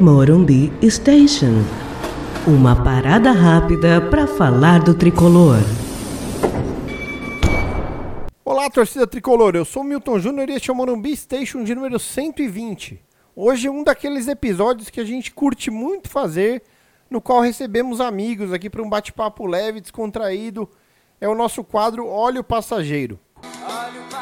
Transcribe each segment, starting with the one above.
Morumbi Station. Uma parada rápida para falar do tricolor. Olá, torcida tricolor. Eu sou o Milton Júnior e este é o Morumbi Station de número 120. Hoje é um daqueles episódios que a gente curte muito fazer, no qual recebemos amigos aqui para um bate-papo leve, descontraído. É o nosso quadro Olha o Passageiro. Olha o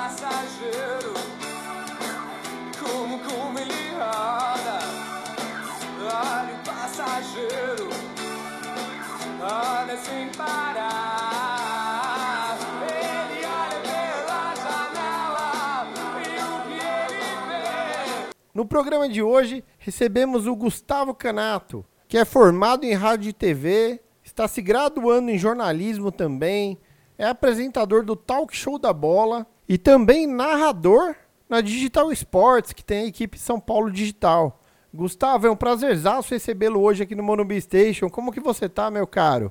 No programa de hoje, recebemos o Gustavo Canato, que é formado em rádio e TV, está se graduando em jornalismo também, é apresentador do Talk Show da Bola e também narrador na Digital Sports, que tem a equipe São Paulo Digital. Gustavo, é um prazerzaço recebê-lo hoje aqui no Monumbi Station. Como que você tá, meu caro?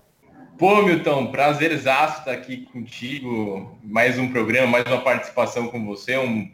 Pô, Milton, prazerzaço estar aqui contigo. Mais um programa, mais uma participação com você, um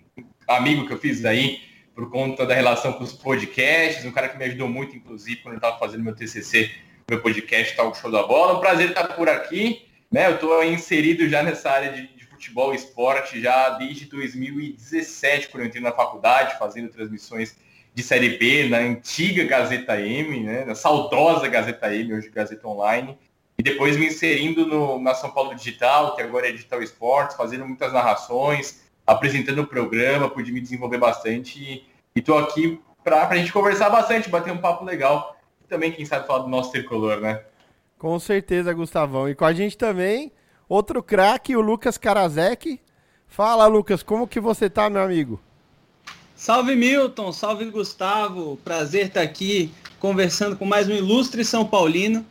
amigo que eu fiz aí por conta da relação com os podcasts, um cara que me ajudou muito, inclusive, quando eu estava fazendo meu TCC, meu podcast Talk Show da Bola. Um prazer estar por aqui. Né? Eu estou inserido já nessa área de, de futebol e esporte já desde 2017, quando eu entrei na faculdade, fazendo transmissões de Série B na antiga Gazeta M, né? na saudosa Gazeta M, hoje Gazeta Online. E depois me inserindo no, na São Paulo Digital, que agora é Digital Esportes, fazendo muitas narrações, apresentando o programa, pude me desenvolver bastante. E estou aqui para a gente conversar bastante, bater um papo legal. E também, quem sabe, falar do nosso tricolor, né? Com certeza, Gustavão. E com a gente também, outro craque, o Lucas Karasek. Fala, Lucas, como que você tá, meu amigo? Salve Milton, salve Gustavo, prazer estar aqui conversando com mais um ilustre São Paulino,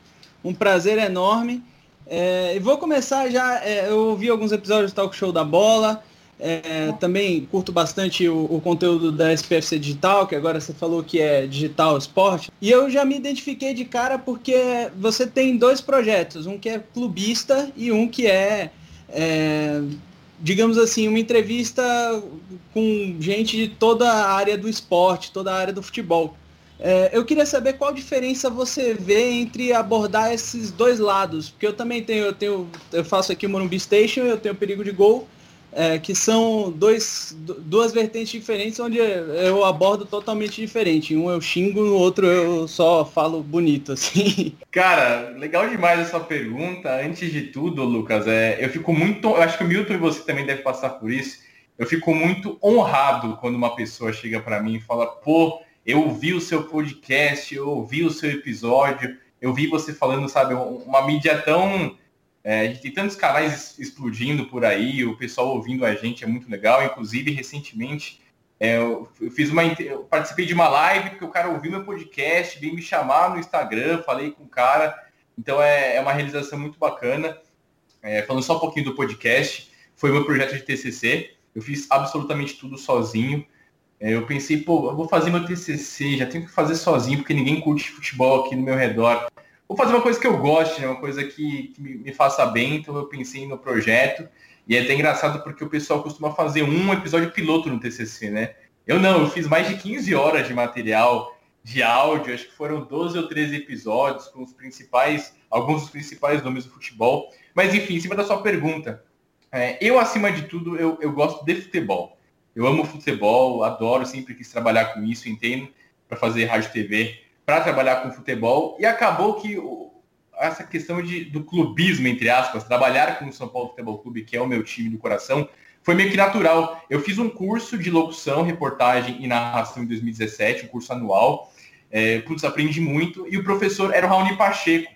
um prazer enorme. É, e vou começar já, é, eu ouvi alguns episódios do Talk Show da Bola, é, também curto bastante o, o, conteúdo da SPFC Digital, que agora você falou que é Digital Esporte. E eu já me identifiquei de cara porque você tem dois projetos, um que é clubista e um que é, é digamos assim, uma entrevista com gente de toda a área do esporte, toda a área do futebol. É, eu queria saber qual diferença você vê entre abordar esses dois lados, porque eu também tenho, eu tenho, eu faço aqui o Morumbi Station, eu tenho perigo de gol, é, que são dois, duas vertentes diferentes onde eu abordo totalmente diferente. Um eu xingo, no outro eu só falo bonito, assim. Cara, legal demais essa pergunta. Antes de tudo, Lucas, é, eu fico muito. Eu acho que o Milton e você também deve passar por isso. Eu fico muito honrado quando uma pessoa chega para mim e fala, pô, eu ouvi o seu podcast, eu ouvi o seu episódio, eu vi você falando, sabe, uma mídia tão é, a gente tem tantos canais explodindo por aí, o pessoal ouvindo a gente é muito legal. Inclusive, recentemente, é, eu, fiz uma. Eu participei de uma live porque o cara ouviu meu podcast, veio me chamar no Instagram, falei com o cara. Então é, é uma realização muito bacana. É, falando só um pouquinho do podcast, foi meu projeto de TCC. Eu fiz absolutamente tudo sozinho. É, eu pensei, pô, eu vou fazer meu TCC, já tenho que fazer sozinho porque ninguém curte futebol aqui no meu redor vou fazer uma coisa que eu goste, né? uma coisa que, que me, me, faça bem, então eu pensei no projeto. E é até engraçado porque o pessoal costuma fazer um episódio piloto no TCC, né? Eu não, eu fiz mais de 15 horas de material de áudio, acho que foram 12 ou 13 episódios com os principais, alguns dos principais nomes do futebol. Mas enfim, em cima da sua pergunta, é, eu acima de tudo, eu, eu gosto de futebol. Eu amo futebol, adoro, sempre quis trabalhar com isso, entendo, para fazer rádio TV para trabalhar com futebol e acabou que essa questão de, do clubismo, entre aspas, trabalhar com o São Paulo Futebol Clube, que é o meu time do coração, foi meio que natural. Eu fiz um curso de locução, reportagem e narração em 2017, um curso anual. É, putz, aprendi muito. E o professor era o Raoni Pacheco.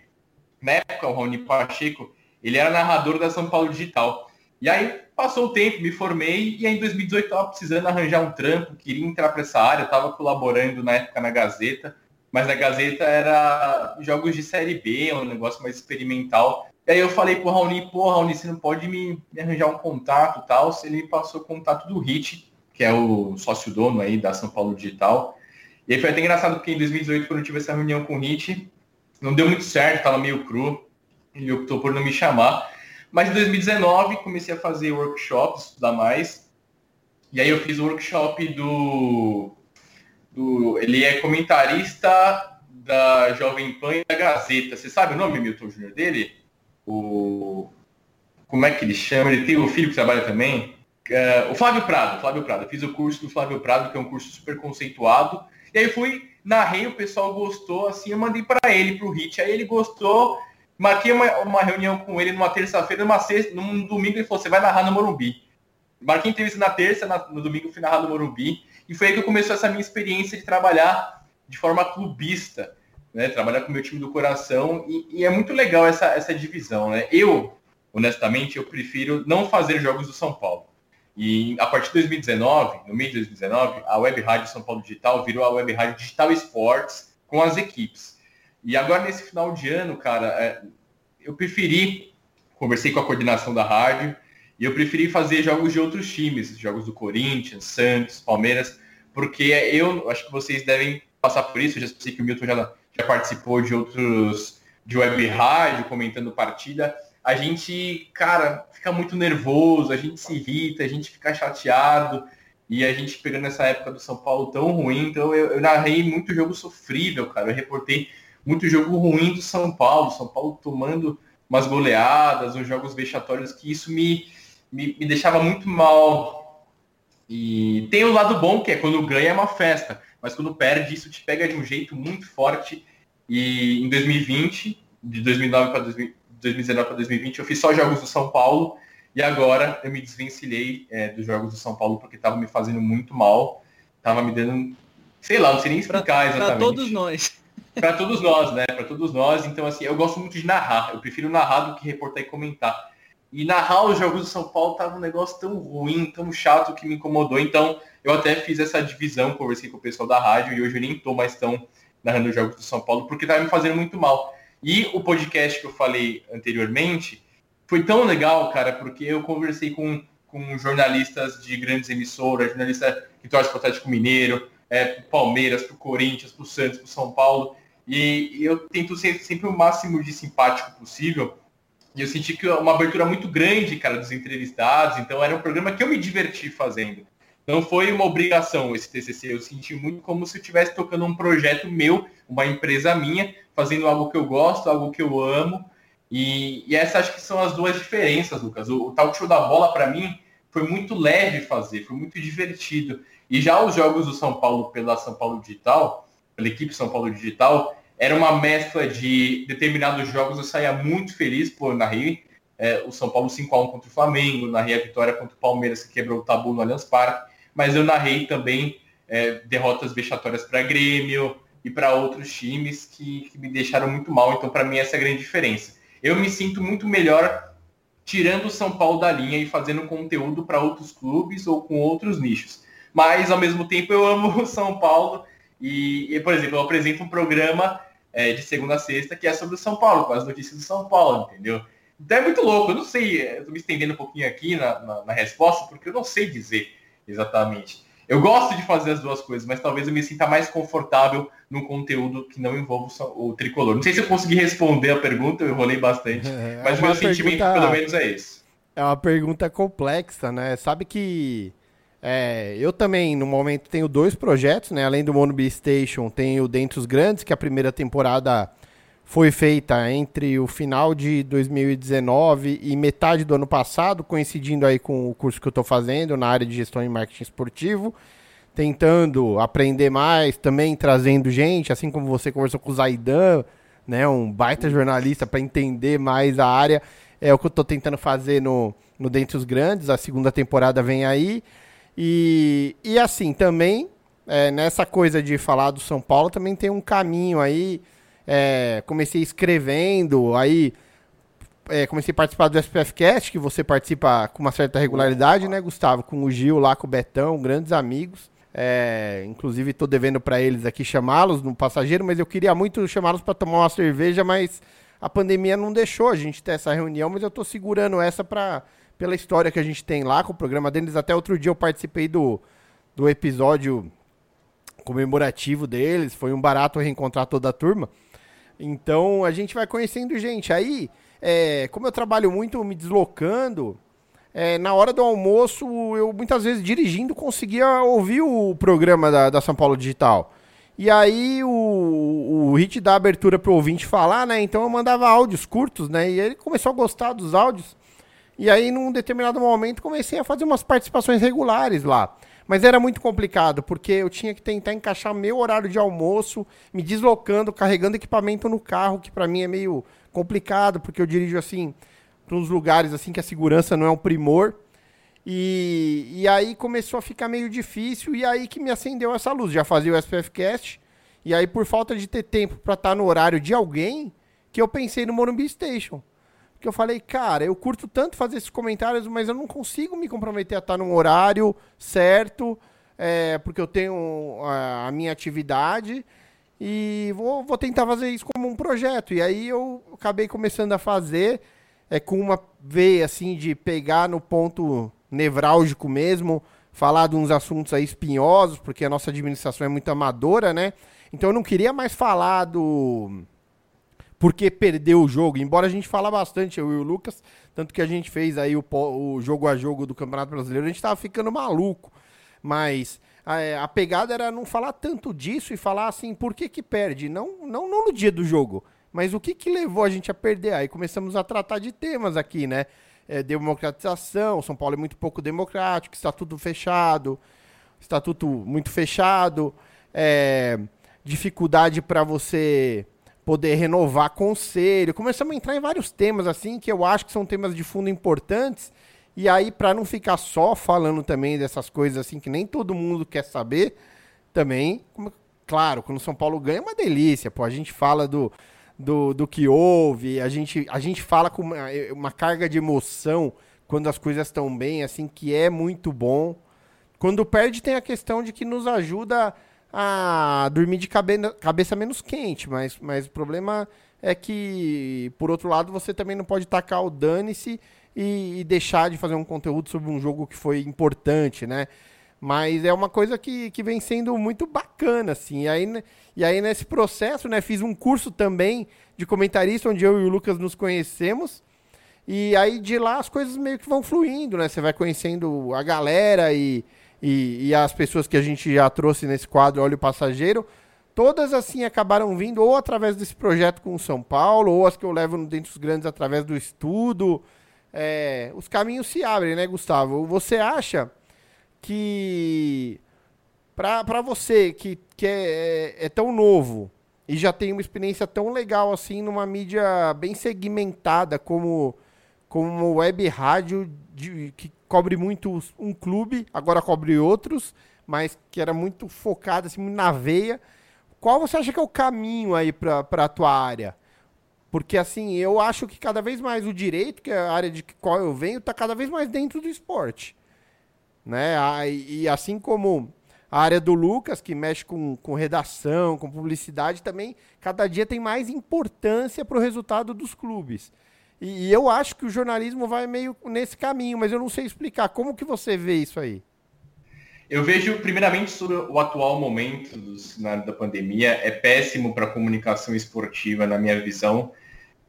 Na época, o Raoni Pacheco, ele era narrador da São Paulo Digital. E aí passou o tempo, me formei e aí em 2018 estava precisando arranjar um trampo, queria entrar para essa área, estava colaborando na época na Gazeta mas na Gazeta era jogos de Série B, um negócio mais experimental. E aí eu falei pro Raoni, pô, Raoni, você não pode me, me arranjar um contato tal? Se ele passou o contato do Hit, que é o sócio dono aí da São Paulo Digital. E aí foi até engraçado porque em 2018, quando eu tive essa reunião com o Hit, não deu muito certo, tava meio cru. Ele optou por não me chamar. Mas em 2019 comecei a fazer workshops, estudar mais. E aí eu fiz o workshop do do. Ele é comentarista da Jovem Pan e da Gazeta. Você sabe o nome, Milton Júnior, dele? O. Como é que ele chama? Ele tem o filho que trabalha também. É, o Flávio Prado, Flávio Prado. Fiz o curso do Flávio Prado, que é um curso super conceituado. E aí fui, narrei, o pessoal gostou, assim, eu mandei para ele, pro Hit. Aí ele gostou, marquei uma, uma reunião com ele numa terça-feira, numa sexta, num domingo, ele falou, você vai narrar no Morumbi. Marquei entrevista na terça, na, no domingo fui narrar no Morumbi. E foi aí que começou essa minha experiência de trabalhar de forma clubista, né? Trabalhar com o meu time do coração. E, e é muito legal essa, essa divisão, né? Eu, honestamente, eu prefiro não fazer jogos do São Paulo. E a partir de 2019, no meio de 2019, a Web Rádio São Paulo Digital virou a Web Rádio Digital Esportes com as equipes. E agora, nesse final de ano, cara, é, eu preferi, conversei com a coordenação da rádio, e eu preferi fazer jogos de outros times, jogos do Corinthians, Santos, Palmeiras, porque eu acho que vocês devem passar por isso. Eu já sei que o Milton já, já participou de outros, de web rádio, comentando partida a gente, cara, fica muito nervoso, a gente se irrita, a gente fica chateado. E a gente pegando essa época do São Paulo tão ruim, então eu, eu narrei muito jogo sofrível, cara. Eu reportei muito jogo ruim do São Paulo, São Paulo tomando umas goleadas, uns jogos vexatórios, que isso me, me, me deixava muito mal. E tem o lado bom, que é quando ganha é uma festa, mas quando perde, isso te pega de um jeito muito forte. E em 2020, de 2009 para 2020, 2019 para 2020, eu fiz só jogos do São Paulo e agora eu me desvencilhei é, dos jogos do São Paulo porque estava me fazendo muito mal, estava me dando, sei lá, não sei nem explicar pra, exatamente. Para todos nós. Para todos nós, né? Para todos nós. Então, assim, eu gosto muito de narrar. Eu prefiro narrar do que reportar e comentar. E narrar os jogos do São Paulo tava um negócio tão ruim, tão chato que me incomodou. Então, eu até fiz essa divisão, conversei com o pessoal da rádio e hoje eu nem tô mais tão narrando os jogos do São Paulo porque tava me fazendo muito mal. E o podcast que eu falei anteriormente foi tão legal, cara, porque eu conversei com, com jornalistas de grandes emissoras, jornalista que torce para o Atlético Mineiro, é, pro Palmeiras, pro Corinthians, pro Santos, pro São Paulo. E, e eu tento ser sempre o máximo de simpático possível. E eu senti que uma abertura muito grande, cara, dos entrevistados. Então era um programa que eu me diverti fazendo. Não foi uma obrigação esse TCC. Eu senti muito como se eu estivesse tocando um projeto meu, uma empresa minha, fazendo algo que eu gosto, algo que eu amo. E, e essas acho que são as duas diferenças, Lucas. O, o talk show da bola, para mim, foi muito leve fazer, foi muito divertido. E já os jogos do São Paulo pela São Paulo Digital, pela equipe São Paulo Digital, era uma mescla de determinados jogos. Eu saía muito feliz por narrei é, o São Paulo 5x1 contra o Flamengo, narrei a vitória contra o Palmeiras, que quebrou o tabu no Allianz Parque, mas eu narrei também é, derrotas vexatórias para Grêmio, e para outros times que, que, me deixaram muito mal. Então, para mim, essa é a grande diferença. Eu me sinto muito melhor tirando o São Paulo da linha e fazendo conteúdo para outros clubes ou com outros nichos. Mas, ao mesmo tempo, eu amo o São Paulo e, e por exemplo, eu apresento um programa é, de segunda a sexta que é sobre o São Paulo, com as notícias do São Paulo, entendeu? Então é muito louco, eu não sei, estou me estendendo um pouquinho aqui na, na, na resposta, porque eu não sei dizer exatamente. Eu gosto de fazer as duas coisas, mas talvez eu me sinta mais confortável num conteúdo que não envolva o tricolor. Não sei se eu consegui responder a pergunta, eu enrolei bastante, é, mas o meu pergunta, sentimento pelo menos é esse. É uma pergunta complexa, né? Sabe que é, eu também, no momento, tenho dois projetos, né? Além do Monobi Station, tenho Dentre os Grandes, que a primeira temporada foi feita entre o final de 2019 e metade do ano passado, coincidindo aí com o curso que eu estou fazendo na área de gestão e marketing esportivo, tentando aprender mais, também trazendo gente, assim como você conversou com o Zaidan, né, um baita jornalista para entender mais a área, é o que eu estou tentando fazer no, no Dentre os Grandes, a segunda temporada vem aí, e, e assim, também, é, nessa coisa de falar do São Paulo, também tem um caminho aí, é, comecei escrevendo, aí é, comecei a participar do SPFcast, que você participa com uma certa regularidade, né, Gustavo? Com o Gil lá, com o Betão, grandes amigos. É, inclusive, estou devendo para eles aqui chamá-los no passageiro, mas eu queria muito chamá-los para tomar uma cerveja, mas a pandemia não deixou a gente ter essa reunião, mas eu estou segurando essa pra, pela história que a gente tem lá com o programa deles. Até outro dia eu participei do, do episódio comemorativo deles, foi um barato reencontrar toda a turma. Então a gente vai conhecendo gente. Aí, é, como eu trabalho muito me deslocando, é, na hora do almoço, eu muitas vezes dirigindo conseguia ouvir o programa da, da São Paulo Digital. E aí o, o hit da abertura pro ouvinte falar, né? Então eu mandava áudios curtos, né? E ele começou a gostar dos áudios. E aí, num determinado momento, comecei a fazer umas participações regulares lá. Mas era muito complicado, porque eu tinha que tentar encaixar meu horário de almoço, me deslocando, carregando equipamento no carro, que para mim é meio complicado, porque eu dirijo assim para uns lugares assim que a segurança não é um primor. E, e aí começou a ficar meio difícil, e aí que me acendeu essa luz. Já fazia o SPF Cast, e aí por falta de ter tempo para estar no horário de alguém, que eu pensei no Morumbi Station. Que eu falei, cara, eu curto tanto fazer esses comentários, mas eu não consigo me comprometer a estar num horário certo, é, porque eu tenho a, a minha atividade e vou, vou tentar fazer isso como um projeto. E aí eu acabei começando a fazer é, com uma veia assim de pegar no ponto nevrálgico mesmo, falar de uns assuntos aí espinhosos, porque a nossa administração é muito amadora, né? Então eu não queria mais falar do porque perdeu o jogo, embora a gente fala bastante, eu e o Lucas, tanto que a gente fez aí o, o jogo a jogo do Campeonato Brasileiro, a gente tava ficando maluco, mas a, a, pegada era não falar tanto disso e falar assim, por que que perde? Não, não, não no dia do jogo, mas o que que levou a gente a perder? Aí começamos a tratar de temas aqui, né? É, democratização, São Paulo é muito pouco democrático, estatuto fechado, estatuto muito fechado, é, dificuldade para você poder renovar conselho. Começamos a entrar em vários temas assim que eu acho que são temas de fundo importantes. E aí, para não ficar só falando também dessas coisas assim que nem todo mundo quer saber, também, claro, quando o São Paulo ganha é uma delícia. Pô, a gente fala do, do, do que houve, a gente, a gente fala com uma, uma carga de emoção quando as coisas estão bem, assim, que é muito bom. Quando perde, tem a questão de que nos ajuda a dormir de cabe cabeça menos quente, mas, mas o problema é que, por outro lado, você também não pode tacar o dane-se e, e, deixar de fazer um conteúdo sobre um jogo que foi importante, né? Mas é uma coisa que, que vem sendo muito bacana, assim. E aí, e aí, nesse processo, né, fiz um curso também de comentarista, onde eu e o Lucas nos conhecemos. E aí, de lá, as coisas meio que vão fluindo, né? Você vai conhecendo a galera e, e, e, as pessoas que a gente já trouxe nesse quadro Olho Passageiro, todas assim acabaram vindo ou através desse projeto com o São Paulo, ou as que eu levo dentro dos grandes através do estudo. É, os caminhos se abrem, né, Gustavo? Você acha que para você que, que é, é, é tão novo e já tem uma experiência tão legal assim numa mídia bem segmentada como como web rádio de, que cobre muito um clube, agora cobre outros, mas que era muito focado assim, na veia. Qual você acha que é o caminho aí para a tua área? Porque assim, eu acho que cada vez mais o direito, que é a área de qual eu venho, está cada vez mais dentro do esporte. Né? E assim como a área do Lucas, que mexe com, com redação, com publicidade, também cada dia tem mais importância para o resultado dos clubes. E, e, eu acho que o jornalismo vai meio nesse caminho, mas eu não sei explicar. Como que você vê isso aí? Eu vejo, primeiramente, sobre o atual momento do cenário da pandemia, é péssimo para a comunicação esportiva, na minha visão.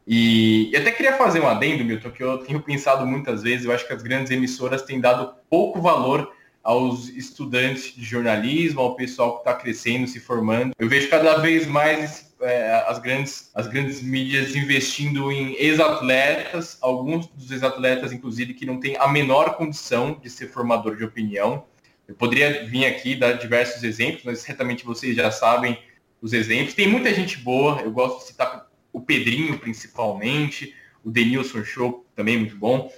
E eu até queria fazer um adendo, Milton, que eu tenho pensado muitas vezes, eu acho que as grandes emissoras têm dado pouco valor aos estudantes de jornalismo, ao pessoal que está crescendo, se formando. Eu vejo cada vez mais é, as, grandes, as grandes mídias investindo em ex-atletas, alguns dos ex-atletas, inclusive, que não têm a menor condição de ser formador de opinião. Eu poderia vir aqui dar diversos exemplos, mas certamente vocês já sabem os exemplos. Tem muita gente boa, eu gosto de citar o Pedrinho principalmente, o Denilson Show também muito bom,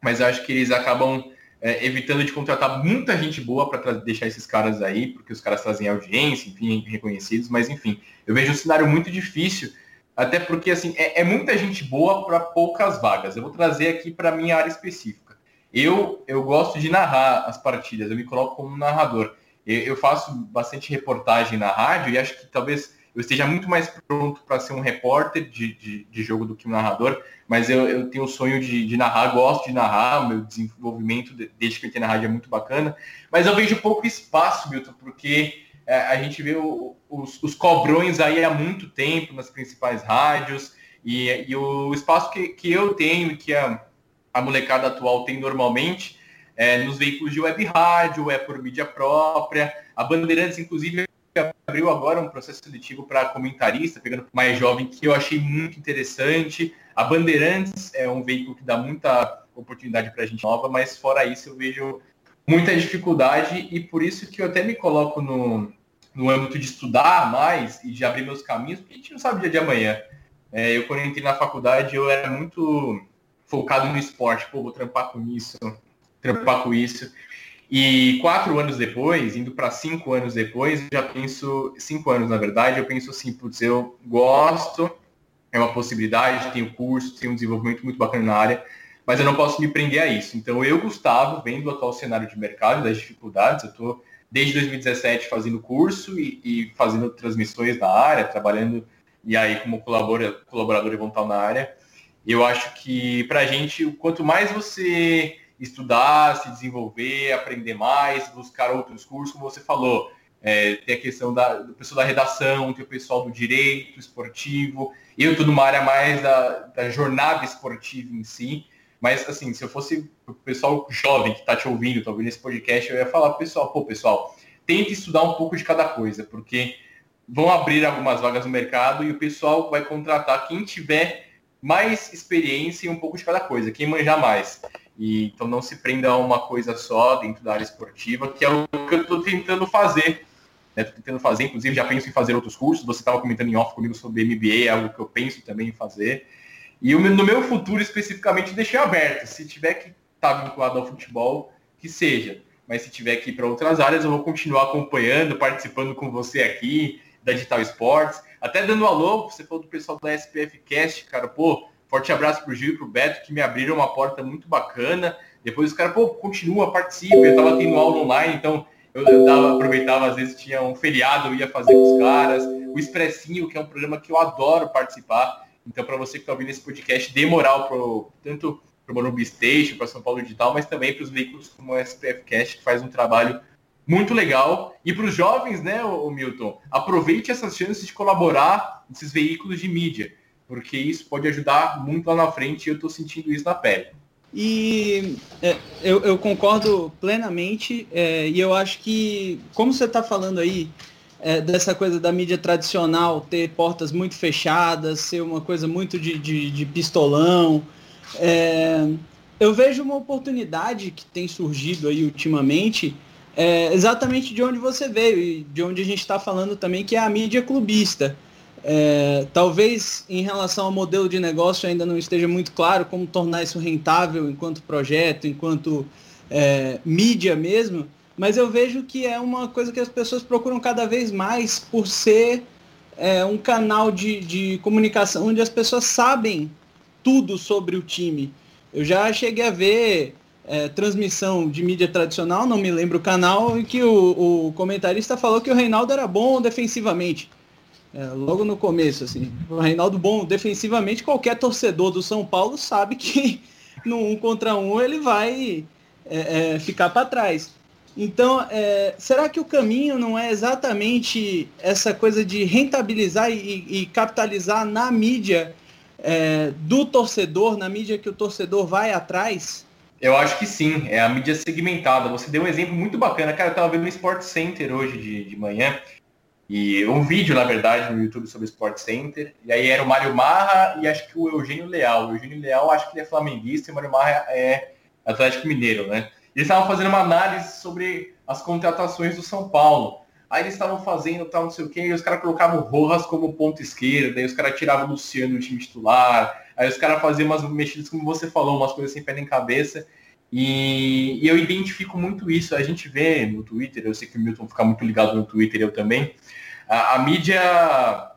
mas acho que eles acabam é, evitando de contratar muita gente boa para deixar esses caras aí, porque os caras trazem audiência, enfim, reconhecidos, mas enfim, eu vejo um cenário muito difícil, até porque assim, é, é muita gente boa para poucas vagas. Eu vou trazer aqui para minha área específica. Eu, eu gosto de narrar as partidas, eu me coloco como narrador. Eu, eu faço bastante reportagem na rádio e acho que talvez eu esteja muito mais pronto para ser um repórter de, de, de, jogo do que um narrador, mas eu, eu tenho o sonho de, de, narrar, gosto de narrar, meu desenvolvimento desde que eu entrei na rádio é muito bacana, mas eu vejo pouco espaço, Milton, porque é, a gente vê o, os, os, cobrões aí há muito tempo nas principais rádios, e, e o espaço que, que eu tenho, que a, a molecada atual tem normalmente, é, nos veículos de web rádio, é por mídia própria. A Bandeirantes, inclusive, abriu agora um processo seletivo para comentarista, pegando mais jovem, que eu achei muito interessante. A Bandeirantes é um veículo que dá muita oportunidade para a gente nova, mas fora isso eu vejo muita dificuldade e por isso que eu até me coloco no, no âmbito de estudar mais e de abrir meus caminhos, porque a gente não sabe o dia de amanhã. É, eu, quando entrei na faculdade, eu era muito focado no esporte. Pô, vou trampar com isso, trampar com isso. E quatro anos depois, indo para cinco anos depois, já penso, cinco anos na verdade, eu penso assim, putz, eu gosto, é uma possibilidade, tenho curso, tenho um desenvolvimento muito bacana na área, mas eu não posso me prender a isso. Então eu, Gustavo, vendo o atual cenário de mercado, das dificuldades, eu estou desde 2017 fazendo curso e, e, fazendo transmissões na área, trabalhando e aí como colaborador, colaborador eventual na área. Eu acho que para a gente, quanto mais você estudar, se desenvolver, aprender mais, buscar outros cursos, como você falou, é, tem a questão da, do pessoal da redação, tem o pessoal do direito esportivo. Eu estou numa área mais da, da jornada esportiva em si, mas, assim, se eu fosse o pessoal jovem que está te ouvindo, está ouvindo esse podcast, eu ia falar pessoal, pô, pessoal, tente estudar um pouco de cada coisa, porque vão abrir algumas vagas no mercado e o pessoal vai contratar quem tiver mais experiência em um pouco de cada coisa, quem manjar mais. E, então não se prenda a uma coisa só dentro da área esportiva, que é o que eu estou tentando fazer. Né? tentando fazer, inclusive já penso em fazer outros cursos. Você estava comentando em off comigo sobre MBA, é algo que eu penso também em fazer. E no meu futuro especificamente deixei aberto. Se tiver que estar tá vinculado ao futebol, que seja. Mas se tiver que ir para outras áreas, eu vou continuar acompanhando, participando com você aqui, da Digital Sports. Até dando alô, você falou do pessoal da SPF Cast, cara, pô, forte abraço pro Gil e pro Beto, que me abriram uma porta muito bacana. Depois os caras, pô, continua, participa. Eu tava tendo aula online, então eu, dava, aproveitava, às vezes tinha um feriado, eu ia fazer com os caras. O Expressinho, que é um programa que eu adoro participar. Então, para você que está ouvindo esse podcast, dê moral pro, tanto para o Morumbi Station, para São Paulo Digital, mas também para os veículos como o SPF Cast, que faz um trabalho muito legal. E para os jovens, né, o Milton, aproveite essas chances de colaborar nesses veículos de mídia, porque isso pode ajudar muito lá na frente e eu estou sentindo isso na pele. E é, eu, eu, concordo plenamente, é, e eu acho que, como você está falando aí, é, dessa coisa da mídia tradicional ter portas muito fechadas, ser uma coisa muito de, de, de pistolão. É, eu vejo uma oportunidade que tem surgido aí ultimamente, é, exatamente de onde você veio e de onde a gente está falando também, que é a mídia clubista. É, talvez em relação ao modelo de negócio ainda não esteja muito claro como tornar isso rentável enquanto projeto, enquanto é, mídia mesmo, mas eu vejo que é uma coisa que as pessoas procuram cada vez mais por ser é, um canal de, de comunicação onde as pessoas sabem tudo sobre o time. Eu já cheguei a ver é, transmissão de mídia tradicional, não me lembro o canal, em que o, o comentarista falou que o Reinaldo era bom defensivamente. É, logo no começo, assim. O Reinaldo bom defensivamente, qualquer torcedor do São Paulo sabe que no um contra um ele vai é, é ficar para trás. Então, é, será que o caminho não é exatamente essa coisa de rentabilizar e, e capitalizar na mídia é, do torcedor, na mídia que o torcedor vai atrás? Eu acho que sim, é a mídia segmentada. Você deu um exemplo muito bacana. Cara, eu estava vendo o Sport Center hoje de, de manhã, e um vídeo, na verdade, no YouTube sobre o Sport Center. E aí era o Mário Marra e acho que o Eugênio Leal. O Eugênio Leal acho que ele é flamenguista e o Mário Marra é Atlético Mineiro, né? Eles estavam fazendo uma análise sobre as contratações do São Paulo. Aí eles estavam fazendo tal, não sei o quê, e os caras colocavam o Rojas como ponto esquerda, aí os caras tiravam o Luciano do time titular, aí os caras faziam umas mexidas, como você falou, umas coisas sem pé nem cabeça. E, e, eu identifico muito isso. A gente vê no Twitter, eu sei que o Milton fica muito ligado no Twitter, eu também. A, a mídia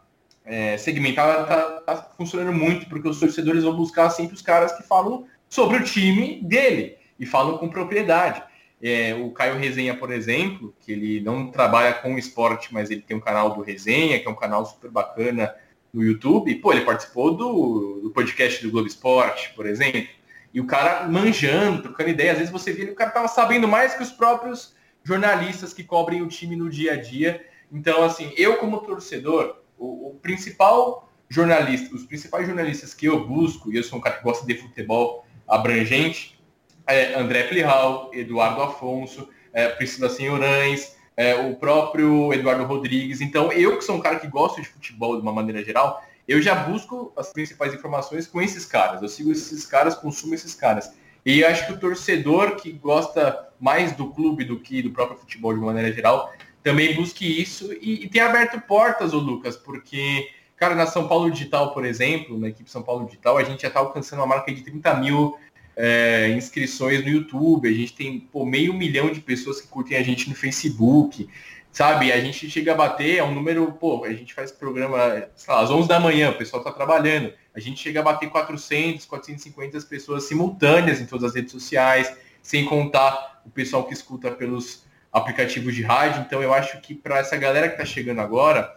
é, segmentada está tá funcionando muito, porque os torcedores vão buscar sempre os caras que falam sobre o time dele e falam com propriedade. É, o Caio Resenha, por exemplo, que ele não trabalha com esporte, mas ele tem um canal do Resenha, que é um canal super bacana no YouTube. pô, ele participou do, do podcast do Globo Esporte, por exemplo. E o cara manjando, trocando ideia. Às vezes você vê, o cara tava sabendo mais que os próprios jornalistas que cobrem o time no dia a dia. Então, assim, eu como torcedor, o, o principal jornalista, os principais jornalistas que eu busco, e eu sou um cara que gosta de futebol, abrangente, é, André Plihal, Eduardo Afonso, é, Priscila Senhorães, é, o próprio Eduardo Rodrigues. Então, eu que sou um cara que gosta de futebol de uma maneira geral, eu já busco as principais informações com esses caras. Eu sigo esses caras, consumo esses caras. E acho que o torcedor que gosta mais do clube do que do próprio futebol de uma maneira geral, também busque isso e, e tem aberto portas, ô Lucas, porque, cara, na São Paulo Digital, por exemplo, na equipe São Paulo Digital, a gente já está alcançando uma marca de 30 mil é, inscrições no YouTube, a gente tem pô, meio milhão de pessoas que curtem a gente no Facebook, sabe? A gente chega a bater, é um número, pô, a gente faz programa, sei lá, às 11 da manhã, o pessoal está trabalhando, a gente chega a bater 400, 450 pessoas simultâneas em todas as redes sociais, sem contar o pessoal que escuta pelos aplicativos de rádio, então eu acho que para essa galera que está chegando agora,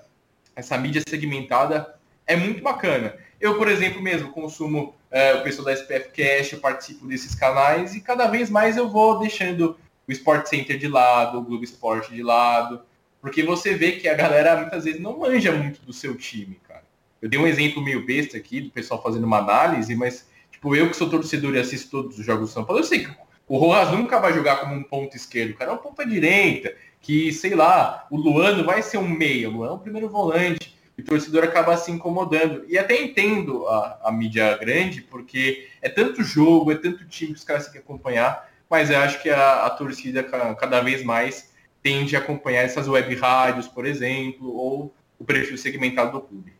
essa mídia segmentada é muito bacana. Eu, por exemplo, mesmo consumo é, o pessoal da SPF Cash, eu participo desses canais e cada vez mais eu vou deixando o Sport Center de lado, o Globo Esporte de lado, porque você vê que a galera muitas vezes não manja muito do seu time, cara. Eu dei um exemplo meio besta aqui do pessoal fazendo uma análise, mas tipo, eu que sou torcedor e assisto todos os jogos do São Paulo, eu sei o Rojas nunca vai jogar como um ponto esquerdo, o cara é um ponta direita, que, sei lá, o Luano vai ser um meia, o Luano é o primeiro volante e o torcedor acaba se incomodando. E até entendo a, a mídia grande, porque é tanto jogo, é tanto time que os caras têm que acompanhar, mas eu acho que a, a torcida cada vez mais tende a acompanhar essas web rádios, por exemplo, ou o perfil segmentado do clube.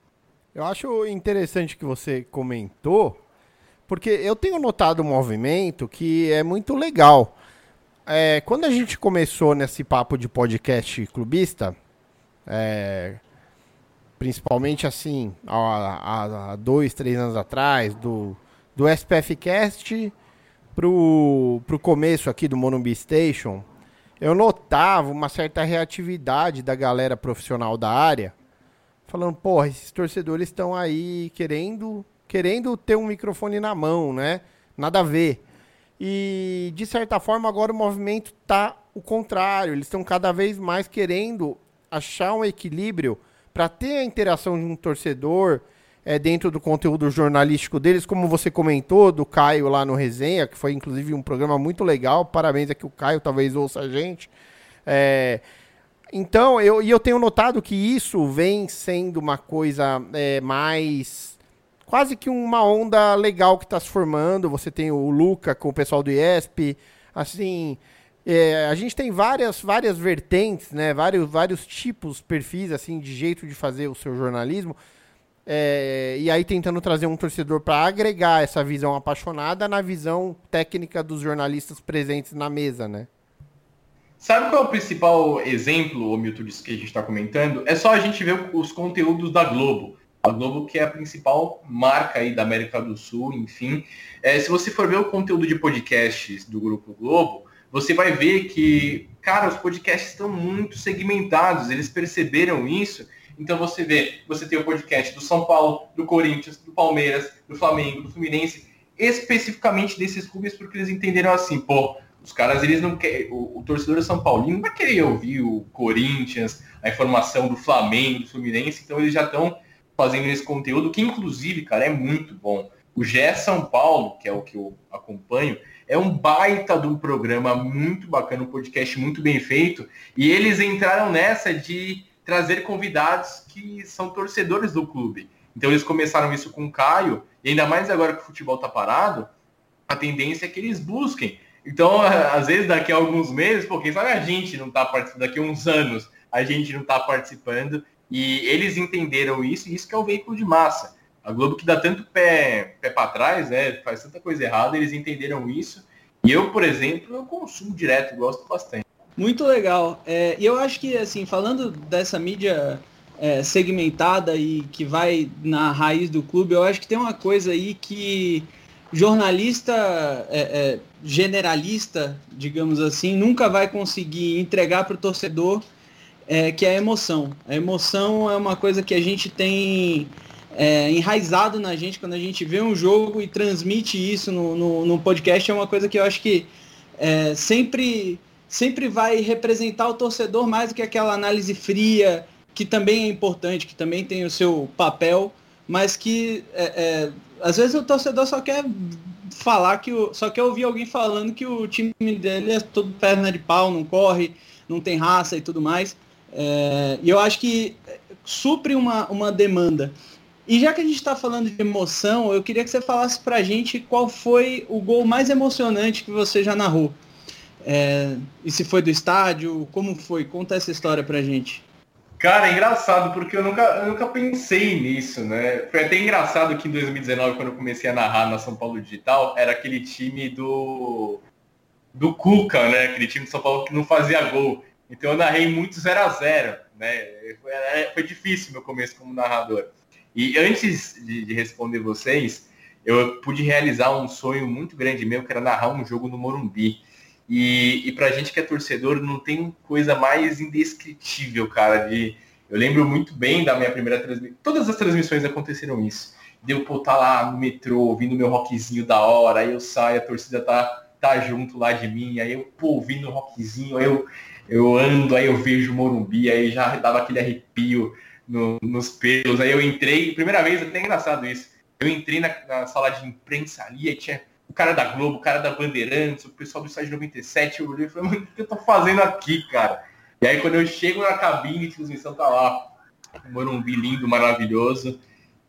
Eu acho interessante que você comentou, porque eu tenho notado um movimento que é muito legal. É, quando a gente começou nesse papo de podcast clubista, é, principalmente assim, há, há, dois, três anos atrás, do, do SPF Cast pro, pro começo aqui do Monumbi Station, eu notava uma certa reatividade da galera profissional da área, falando, porra, esses torcedores estão aí querendo, querendo ter um microfone na mão, né? Nada a ver. E, de certa forma, agora o movimento tá o contrário. Eles estão cada vez mais querendo achar um equilíbrio para ter a interação de um torcedor é, dentro do conteúdo jornalístico deles, como você comentou, do Caio lá no Resenha, que foi inclusive um programa muito legal. Parabéns aqui o Caio, talvez ouça a gente. É, então, eu, e eu tenho notado que isso vem sendo uma coisa é, mais. Quase que uma onda legal que está se formando. Você tem o Luca com o pessoal do IESP. Assim, é, a gente tem várias, várias vertentes, né? Vários, vários tipos, perfis, assim, de jeito de fazer o seu jornalismo. É, e aí tentando trazer um torcedor para agregar essa visão apaixonada na visão técnica dos jornalistas presentes na mesa, né? Sabe qual é o principal exemplo, Milton, disso que a gente está comentando? É só a gente ver os conteúdos da Globo. A Globo que é a principal marca aí da América do Sul, enfim. É, se você for ver o conteúdo de podcasts do Grupo Globo, você vai ver que, cara, os podcasts estão muito segmentados, eles perceberam isso. Então você vê, você tem o podcast do São Paulo, do Corinthians, do Palmeiras, do Flamengo, do Fluminense, especificamente desses clubes, porque eles entenderam assim, pô, os caras, eles não querem, o, o torcedor São Paulino não vai querer ouvir o Corinthians, a informação do Flamengo, do Fluminense, então eles já estão fazendo esse conteúdo, que inclusive, cara, é muito bom. O GE São Paulo, que é o que eu acompanho, é um baita de um programa muito bacana, um podcast muito bem feito. E eles entraram nessa de trazer convidados que são torcedores do clube. Então eles começaram isso com o Caio, e ainda mais agora que o futebol está parado, a tendência é que eles busquem. Então, às vezes, daqui a alguns meses, pô, quem sabe a gente não está participando, daqui a uns anos a gente não está participando, e eles entenderam isso, e isso que é o veículo de massa. A Globo que dá tanto pé, pé para trás, né? Faz tanta coisa errada, eles entenderam isso. E eu, por exemplo, eu consumo direto, gosto bastante. Muito legal. É, e eu acho que, assim, falando dessa mídia é, segmentada e que vai na raiz do clube, eu acho que tem uma coisa aí que jornalista é, é generalista, digamos assim, nunca vai conseguir entregar para o torcedor, é, que é a emoção. A emoção é uma coisa que a gente tem é, enraizado na gente quando a gente vê um jogo e transmite isso no, no, no podcast é uma coisa que eu acho que é, sempre, sempre vai representar o torcedor mais do que aquela análise fria, que também é importante, que também tem o seu papel, mas que é, é às vezes o torcedor só quer falar que o. Só que eu ouvi alguém falando que o time dele é todo perna de pau, não corre, não tem raça e tudo mais. É, e eu acho que supre uma, uma demanda. E já que a gente está falando de emoção, eu queria que você falasse pra gente qual foi o gol mais emocionante que você já narrou. É, e se foi do estádio, como foi? Conta essa história pra gente. Cara, é engraçado, porque eu nunca, eu nunca pensei nisso, né? Foi até engraçado que em 2019, quando eu comecei a narrar na São Paulo Digital, era aquele time do. do Cuca, né? Aquele time de São Paulo que não fazia gol. Então eu narrei muito 0 a 0 né? Foi, é, foi difícil meu começo como narrador. E antes de, de, responder vocês, eu pude realizar um sonho muito grande meu, que era narrar um jogo no Morumbi. E, e pra gente que é torcedor, não tem coisa mais indescritível, cara, de... Eu lembro muito bem da minha primeira transmissão. Todas as transmissões aconteceram isso. Deu pô, tá lá no metrô, ouvindo meu rockzinho da hora, aí eu saio, a torcida tá, tá junto lá de mim, aí eu, pô, ouvindo o rockzinho, aí eu, eu ando, aí eu vejo o Morumbi, aí já dava aquele arrepio no, nos pelos. Aí eu entrei, primeira vez, até engraçado isso. Eu entrei na, na sala de imprensa ali, aí tinha o cara da Globo, o cara da Bandeirantes, o pessoal do Estádio 97, eu olhei e falei, mano, o que eu tô fazendo aqui, cara? E aí quando eu chego na cabine de transmissão, tá lá, um Morumbi lindo, maravilhoso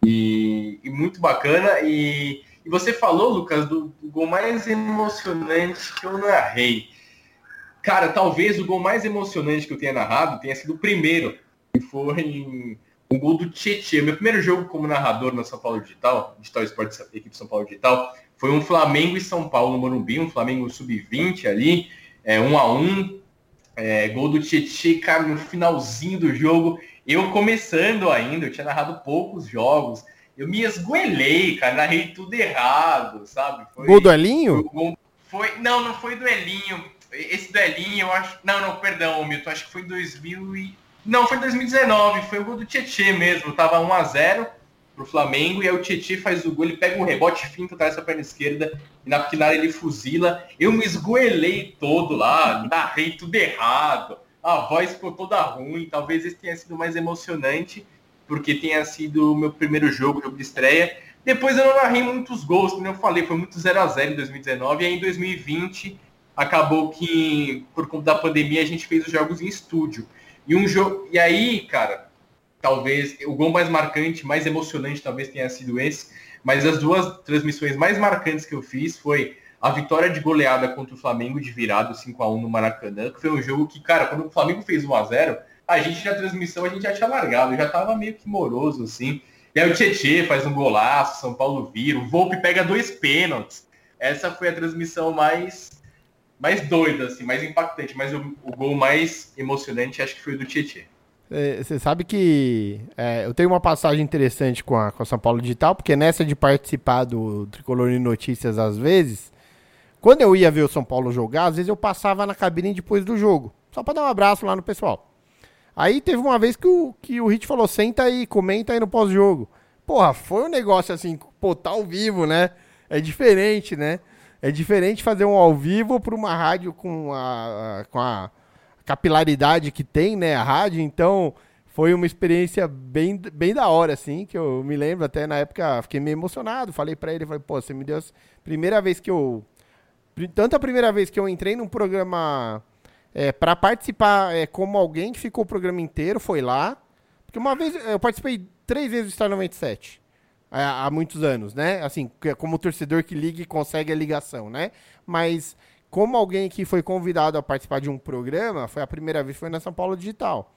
e, e muito bacana. E, e, você falou, Lucas, do, do, gol mais emocionante que eu narrei. Cara, talvez o gol mais emocionante que eu tenha narrado tenha sido o primeiro, que foi um gol do Tietchan. Meu primeiro jogo como narrador na São Paulo Digital, Digital Esportes, equipe São Paulo Digital, foi um Flamengo e São Paulo no Morumbi, um Flamengo sub-20 ali, é, um a um, é, gol do Tietchan, cara, no finalzinho do jogo, eu começando ainda, eu tinha narrado poucos jogos, eu me esgoelei, cara, narrei tudo errado, sabe? Foi, gol do Elinho? Foi, foi, não, não foi do Elinho, esse do Elinho, eu acho, não, não, perdão, Milton, acho que foi 2000 e... Não, foi 2019, foi o gol do Tietchan mesmo, tava 1 a 0 pro Flamengo, e aí o Tietchan faz o gol, ele pega um rebote finto atrás da perna esquerda, e na final ele fuzila. Eu me esgoelei todo lá, narrei tudo errado, a voz ficou toda ruim, talvez esse tenha sido mais emocionante, porque tenha sido o meu primeiro jogo, jogo de estreia. Depois eu não narrei muitos gols, como eu falei, foi muito 0 a 0 em 2019, e aí em 2020 acabou que, por conta da pandemia, a gente fez os jogos em estúdio. E um jogo. E aí, cara, talvez o gol mais marcante, mais emocionante talvez tenha sido esse, mas as duas transmissões mais marcantes que eu fiz foi a vitória de goleada contra o Flamengo de virado 5 a 1 no Maracanã, que foi um jogo que, cara, quando o Flamengo fez 1 a 0, a gente na transmissão a gente já tinha largado, já tava meio que moroso assim. E aí o Tietê faz um golaço, São Paulo vira, o Volpe pega dois pênaltis. Essa foi a transmissão mais mais doida assim, mais impactante, mas o, o gol mais emocionante acho que foi o do Tietê. É, você sabe que é, eu tenho uma passagem interessante com a, com a São Paulo Digital, porque nessa de participar do Tricolor em Notícias às vezes, quando eu ia ver o São Paulo jogar, às vezes eu passava na cabine depois do jogo, só para dar um abraço lá no pessoal. Aí teve uma vez que o, que o Hit falou, senta aí, comenta aí no pós-jogo. Porra, foi um negócio assim, pô, tá ao vivo, né? É diferente, né? É diferente fazer um ao vivo para uma rádio com a, com a capilaridade que tem, né, a rádio, então foi uma experiência bem, bem da hora, assim, que eu me lembro até na época, fiquei meio emocionado, falei para ele, falei, pô, você me deu primeira vez que eu, tanto a primeira vez que eu entrei num programa é, para participar é, como alguém que ficou o programa inteiro, foi lá, porque uma vez, eu participei três vezes do Star 97, há, há muitos anos, né, assim, como torcedor que liga e consegue a ligação, né, mas como alguém que foi convidado a participar de um programa, foi a primeira vez foi na São Paulo Digital.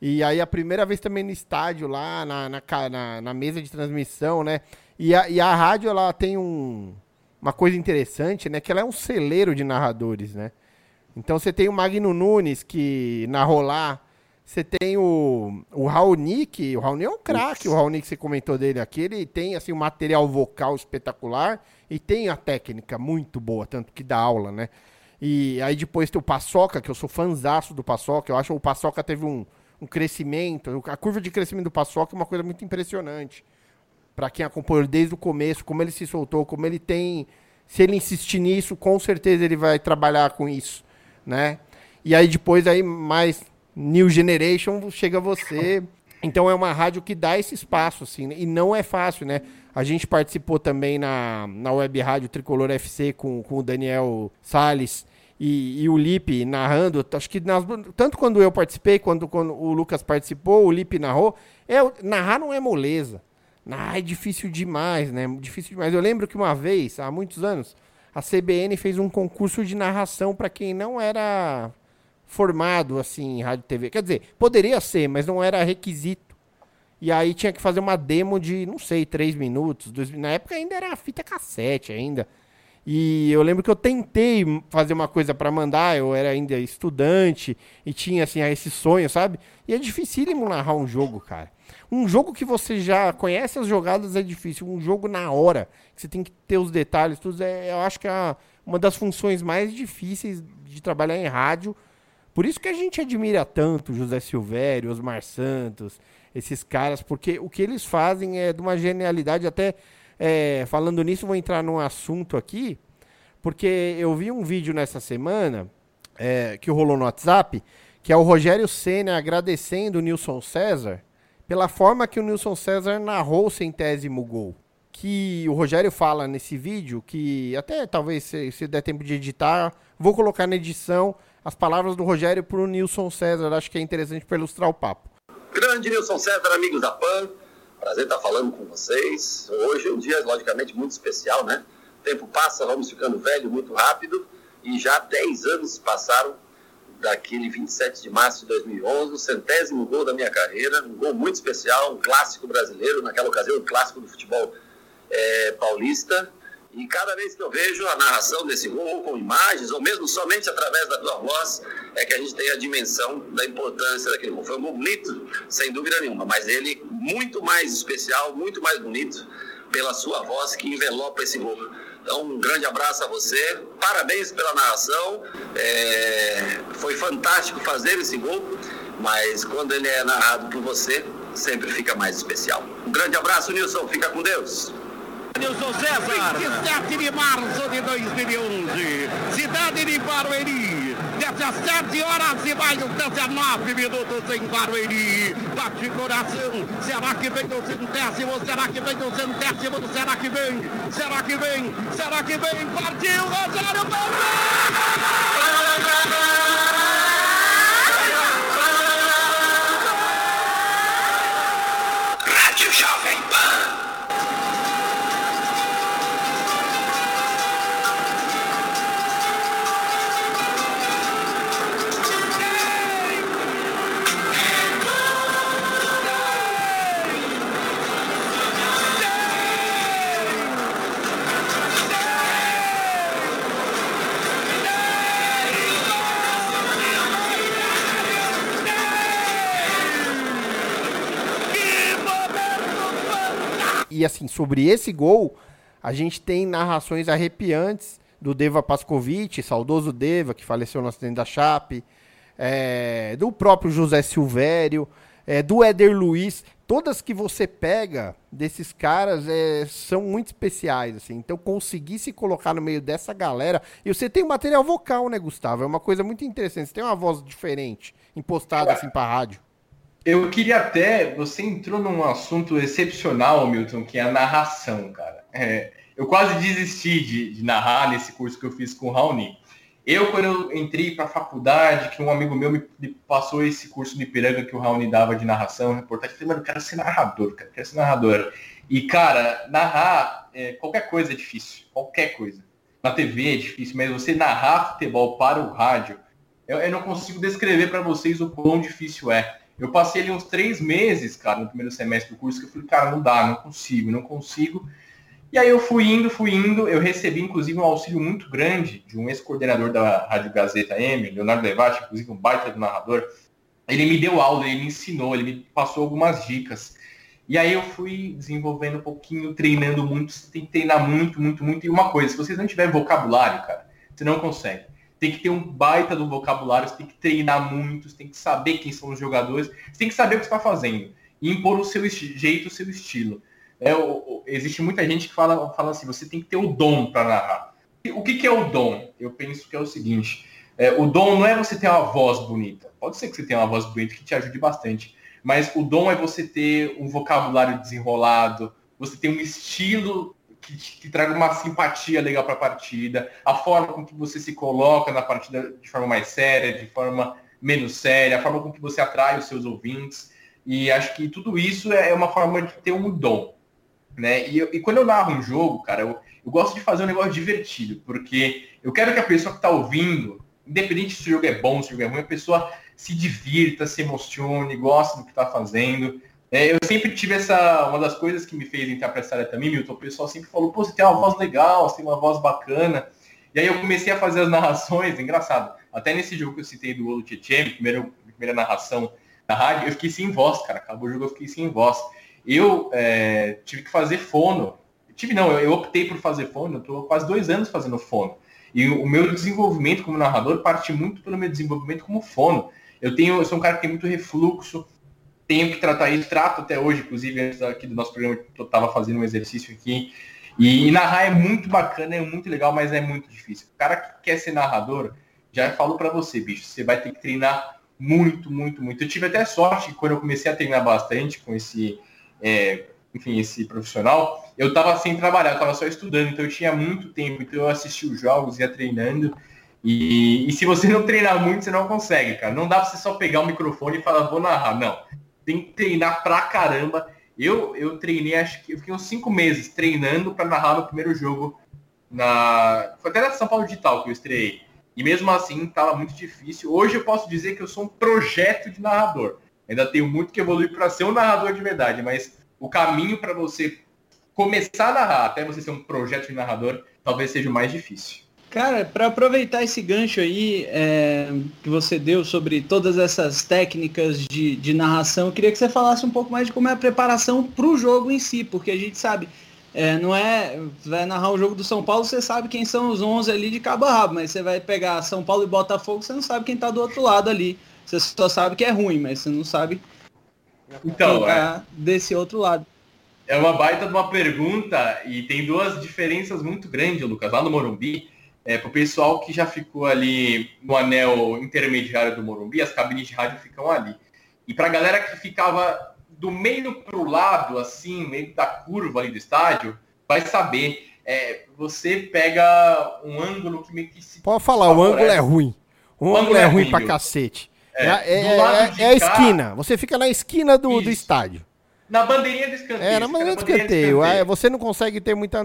E aí a primeira vez também no estádio lá, na, na, na, na mesa de transmissão, né? E a, e a rádio, ela tem um, uma coisa interessante, né? Que ela é um celeiro de narradores, né? Então você tem o Magno Nunes, que narrou lá. Você tem o, o Raonic, o Raonic é um craque, o Raonic que você comentou dele aqui, ele tem assim um material vocal espetacular e tem a técnica muito boa, tanto que dá aula, né? E aí depois tem o Paçoca, que eu sou fanzaço do Paçoca, eu acho que o Paçoca teve um, um crescimento, a curva de crescimento do Paçoca é uma coisa muito impressionante. Para quem acompanhou desde o começo, como ele se soltou, como ele tem, se ele insistir nisso, com certeza ele vai trabalhar com isso, né? E aí depois aí mais New Generation chega você. Então é uma rádio que dá esse espaço, assim, e não é fácil, né? A gente participou também na, na web rádio Tricolor FC com, com o Daniel Salles e, e o Lipe narrando. Acho que nas- tanto quando eu participei, quanto quando o Lucas participou, o Lipe narrou. É, narrar não é moleza. Narrar é difícil demais, né? Difícil demais. Eu lembro que uma vez, há muitos anos, a CBN fez um concurso de narração para quem não era formado assim em rádio TV. Quer dizer, poderia ser, mas não era requisito. E aí tinha que fazer uma demo de, não sei, três minutos. Dois, na época ainda era fita cassete ainda. E eu lembro que eu tentei fazer uma coisa para mandar, eu era ainda estudante e tinha assim esse sonho, sabe? E é dificílimo narrar um jogo, cara. Um jogo que você já conhece as jogadas é difícil. Um jogo na hora, que você tem que ter os detalhes, tudo, é, eu acho que é uma das funções mais difíceis de trabalhar em rádio. Por isso que a gente admira tanto José Silvério, Osmar Santos, esses caras, porque o que eles fazem é de uma genialidade. Até é, falando nisso, vou entrar num assunto aqui, porque eu vi um vídeo nessa semana é, que rolou no WhatsApp, que é o Rogério Senna agradecendo o Nilson César pela forma que o Nilson César narrou o centésimo gol. Que o Rogério fala nesse vídeo, que até talvez se, se der tempo de editar, vou colocar na edição as palavras do Rogério para o Nilson César. Acho que é interessante para ilustrar o papo. Grande Nilson César, amigos da PAN. Prazer estar falando com vocês. Hoje é um dia, logicamente, muito especial, né? O tempo passa, vamos ficando velho muito rápido e já 10 anos passaram daquele 27 de março de 2011, o centésimo gol da minha carreira, um gol muito especial, um clássico brasileiro, naquela ocasião, um clássico do futebol eh, paulista. E cada vez que eu vejo a narração desse gol, ou com imagens, ou mesmo somente através da tua voz, é que a gente tem a dimensão da importância daquele gol. Foi um gol bonito, sem dúvida nenhuma, mas ele muito mais especial, muito mais bonito pela sua voz que envelopa esse gol. Então, um grande abraço a você, parabéns pela narração. É, Foi fantástico fazer esse gol, mas quando ele é narrado por você, sempre fica mais especial. Um grande abraço, Nilson, fica com Deus. Nilson César. 27 de março de 2011, cidade de Barueri. 17 horas e mais 19 minutos em Barueri. Bate coração. Será que vem o centésimo? Será que vem o centésimo? Será que vem? Será que vem? Será que vem? Partiu, Rogério Rádio E assim, sobre esse gol, a gente tem narrações arrepiantes do Deva Pascovitch, saudoso Deva, que faleceu no acidente da Chape, é, do próprio José Silvério, é, do Éder Luiz. Todas que você pega desses caras é, são muito especiais, assim. Então, conseguir se colocar no meio dessa galera. E você tem um material vocal, né, Gustavo? É uma coisa muito interessante. Você tem uma voz diferente, impostada assim pra rádio. Eu queria até. Você entrou num assunto excepcional, Milton, que é a narração, cara. É, eu quase desisti de, de narrar nesse curso que eu fiz com o Raoni. Eu, quando eu entrei para a faculdade, que um amigo meu me, passou esse curso de Ipiranga que o Raoni dava de narração, reportagem, eu falei, mano, eu quero ser narrador, cara, quero ser narrador. E, cara, narrar é, qualquer coisa é difícil, qualquer coisa. Na TV é difícil, mas você narrar futebol para o rádio, eu, eu não consigo descrever para vocês o quão difícil é. Eu passei ali uns três meses, cara, no primeiro semestre do curso, que eu falei, cara, não dá, não consigo, não consigo. E aí eu fui indo, fui indo, eu recebi inclusive um auxílio muito grande de um ex-coordenador da Rádio Gazeta M, Leonardo Levati, inclusive um baita do narrador. Ele me deu aula, ele me ensinou, ele me passou algumas dicas. E aí eu fui desenvolvendo um pouquinho, treinando muito, você tem que treinar muito, muito, muito. E uma coisa, se vocês não tiverem vocabulário, cara, você não consegue. Tem que ter um baita do vocabulário, você tem que treinar muito, você tem que saber quem são os jogadores, você tem que saber o que está fazendo. E impor o seu jeito, o seu estilo. É, o, o, existe muita gente que fala, fala assim, você tem que ter o dom para narrar. O que, que, é o dom? Eu penso que é o seguinte, é, o dom não é você ter uma voz bonita. Pode ser que você tenha uma voz bonita que te ajude bastante. mas o dom é você ter um vocabulário desenrolado, você ter um estilo que, que traga uma simpatia legal para a partida, a forma com que você se coloca na partida de forma mais séria, de forma menos séria, a forma com que você atrai os seus ouvintes. E acho que tudo isso é uma forma de ter um dom. Né? E, e quando eu narro um jogo, cara, eu, eu gosto de fazer um negócio divertido, porque eu quero que a pessoa que está ouvindo, independente se o jogo é bom, se o jogo é ruim, a pessoa se divirta, se emocione, goste do que está fazendo. É, eu sempre tive essa. Uma das coisas que me fez entrar para essa área também, Milton, o pessoal sempre falou, pô, você tem uma voz legal, você tem uma voz bacana. E aí eu comecei a fazer as narrações, engraçado. Até nesse jogo que eu citei do Olo Tietchan, primeira, primeira narração na rádio, eu fiquei sem voz, cara. Acabou o jogo, eu fiquei sem voz. Eu é, tive que fazer fono. Tive não, eu, eu optei por fazer fono, eu estou quase dois anos fazendo fono. E o meu desenvolvimento como narrador parte muito pelo meu desenvolvimento como fono. Eu tenho, eu sou um cara que tem muito refluxo, tenho que tratar isso, trato até hoje, inclusive antes aqui do nosso programa, eu estava fazendo um exercício aqui. E, e, narrar é muito bacana, é muito legal, mas é muito difícil. O cara que quer ser narrador, já falou para você, bicho, você vai ter que treinar muito, muito, muito. Eu tive até sorte quando eu comecei a treinar bastante com esse, é, enfim, esse profissional, eu estava sem trabalhar, eu estava só estudando, então eu tinha muito tempo, então eu assistia os jogos, ia treinando. E, e se você não treinar muito, você não consegue, cara. Não dá pra você só pegar o microfone e falar, vou narrar. Não tem que treinar pra caramba. Eu, eu treinei, acho que eu fiquei uns cinco meses treinando para narrar no primeiro jogo. Na... Foi até na São Paulo Digital que eu estreiei. E mesmo assim, estava muito difícil. Hoje eu posso dizer que eu sou um projeto de narrador. Ainda tenho muito que evoluir para ser um narrador de verdade, mas o caminho para você começar a narrar até você ser um projeto de narrador talvez seja o mais difícil. Cara, para aproveitar esse gancho aí é, que você deu sobre todas essas técnicas de, de narração, eu queria que você falasse um pouco mais de como é a preparação para o jogo em si, porque a gente sabe, é, não é. Vai narrar o jogo do São Paulo, você sabe quem são os 11 ali de cabo a rabo, mas você vai pegar São Paulo e Botafogo, você não sabe quem está do outro lado ali. Você só sabe que é ruim, mas você não sabe então, é. desse outro lado. É uma baita de uma pergunta e tem duas diferenças muito grandes, Lucas. Lá no Morumbi, é, para o pessoal que já ficou ali no anel intermediário do Morumbi, as cabines de rádio ficam ali. E para a galera que ficava do meio para o lado, assim, meio da curva ali do estádio, vai saber. É, você pega um ângulo que meio que se. Pode falar, favorece. o ângulo é ruim. O, o ângulo, é, é ruim, ruim pra cacete. É, é, é, é, é a esquina. Você fica na esquina do, do estádio. Na bandeirinha do escanteio. É, na bandeirinha do escanteio. É, você não consegue ter muita.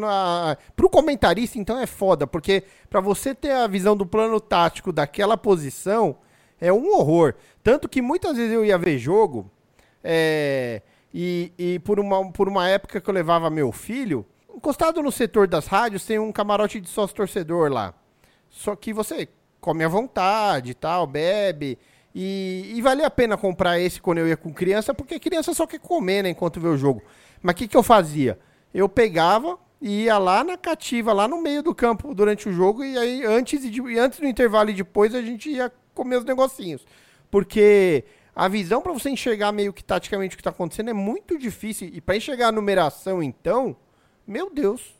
Pro comentarista, então, é foda, porque para você ter a visão do plano tático daquela posição, é um horror. Tanto que muitas vezes eu ia ver jogo, é, e, e por, uma, por uma época que eu levava meu filho, encostado no setor das rádios, tem um camarote de sócio torcedor lá. Só que você come à vontade e tal, bebe. E, e valia a pena comprar esse quando eu ia com criança, porque criança só quer comer, né, enquanto vê o jogo. Mas o que, que eu fazia? Eu pegava e ia lá na cativa, lá no meio do campo durante o jogo, e aí antes, e, de, e antes do intervalo e depois a gente ia comer os negocinhos. Porque a visão para você enxergar meio que taticamente o que está acontecendo é muito difícil. E para enxergar a numeração, então, meu Deus.